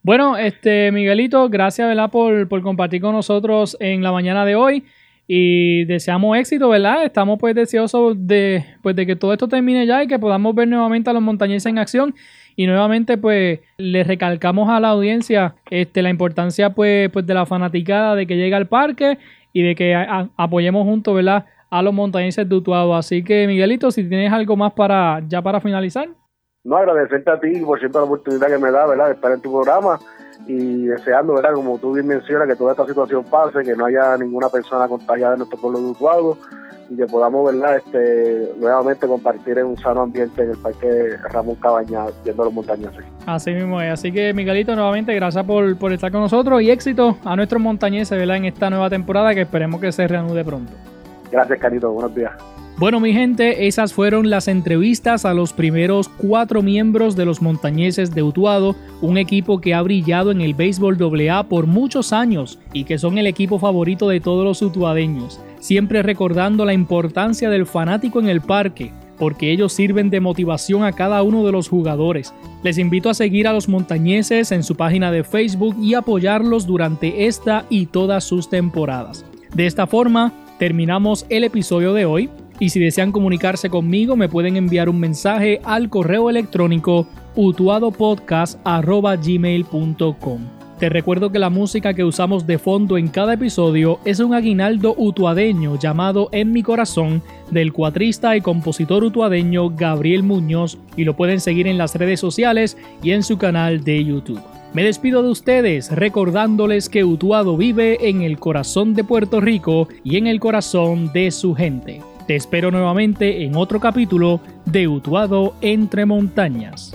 Bueno, este Miguelito, gracias ¿verdad? Por, por compartir con nosotros en la mañana de hoy y deseamos éxito, ¿verdad? Estamos pues deseosos de, pues, de que todo esto termine ya y que podamos ver nuevamente a los montañeses en acción y nuevamente pues le recalcamos a la audiencia este, la importancia pues, pues de la fanaticada de que llegue al parque y de que apoyemos juntos, ¿verdad? A los montañeses de Utuado. Así que Miguelito, si tienes algo más para ya para finalizar. No, agradecerte a ti por siempre la oportunidad que me da, ¿verdad? De estar en tu programa y deseando, ¿verdad? Como tú bien mencionas, que toda esta situación pase, que no haya ninguna persona contagiada en nuestro pueblo de Utuado y que podamos, ¿verdad? Este, nuevamente compartir en un sano ambiente en el Parque Ramón Cabaña, viendo los montañeses. Así mismo es. Así que, Miguelito, nuevamente, gracias por, por estar con nosotros y éxito a nuestros montañeses, ¿verdad? En esta nueva temporada que esperemos que se reanude pronto. Gracias, Carito. Buenos días. Bueno, mi gente, esas fueron las entrevistas a los primeros cuatro miembros de los Montañeses de Utuado, un equipo que ha brillado en el béisbol AA por muchos años y que son el equipo favorito de todos los utuadeños, siempre recordando la importancia del fanático en el parque, porque ellos sirven de motivación a cada uno de los jugadores. Les invito a seguir a los montañeses en su página de Facebook y apoyarlos durante esta y todas sus temporadas. De esta forma, terminamos el episodio de hoy. Y si desean comunicarse conmigo, me pueden enviar un mensaje al correo electrónico utuadopodcast.gmail.com. Te recuerdo que la música que usamos de fondo en cada episodio es un aguinaldo utuadeño llamado En mi corazón del cuatrista y compositor utuadeño Gabriel Muñoz y lo pueden seguir en las redes sociales y en su canal de YouTube. Me despido de ustedes recordándoles que Utuado vive en el corazón de Puerto Rico y en el corazón de su gente. Te espero nuevamente en otro capítulo de Utuado entre montañas.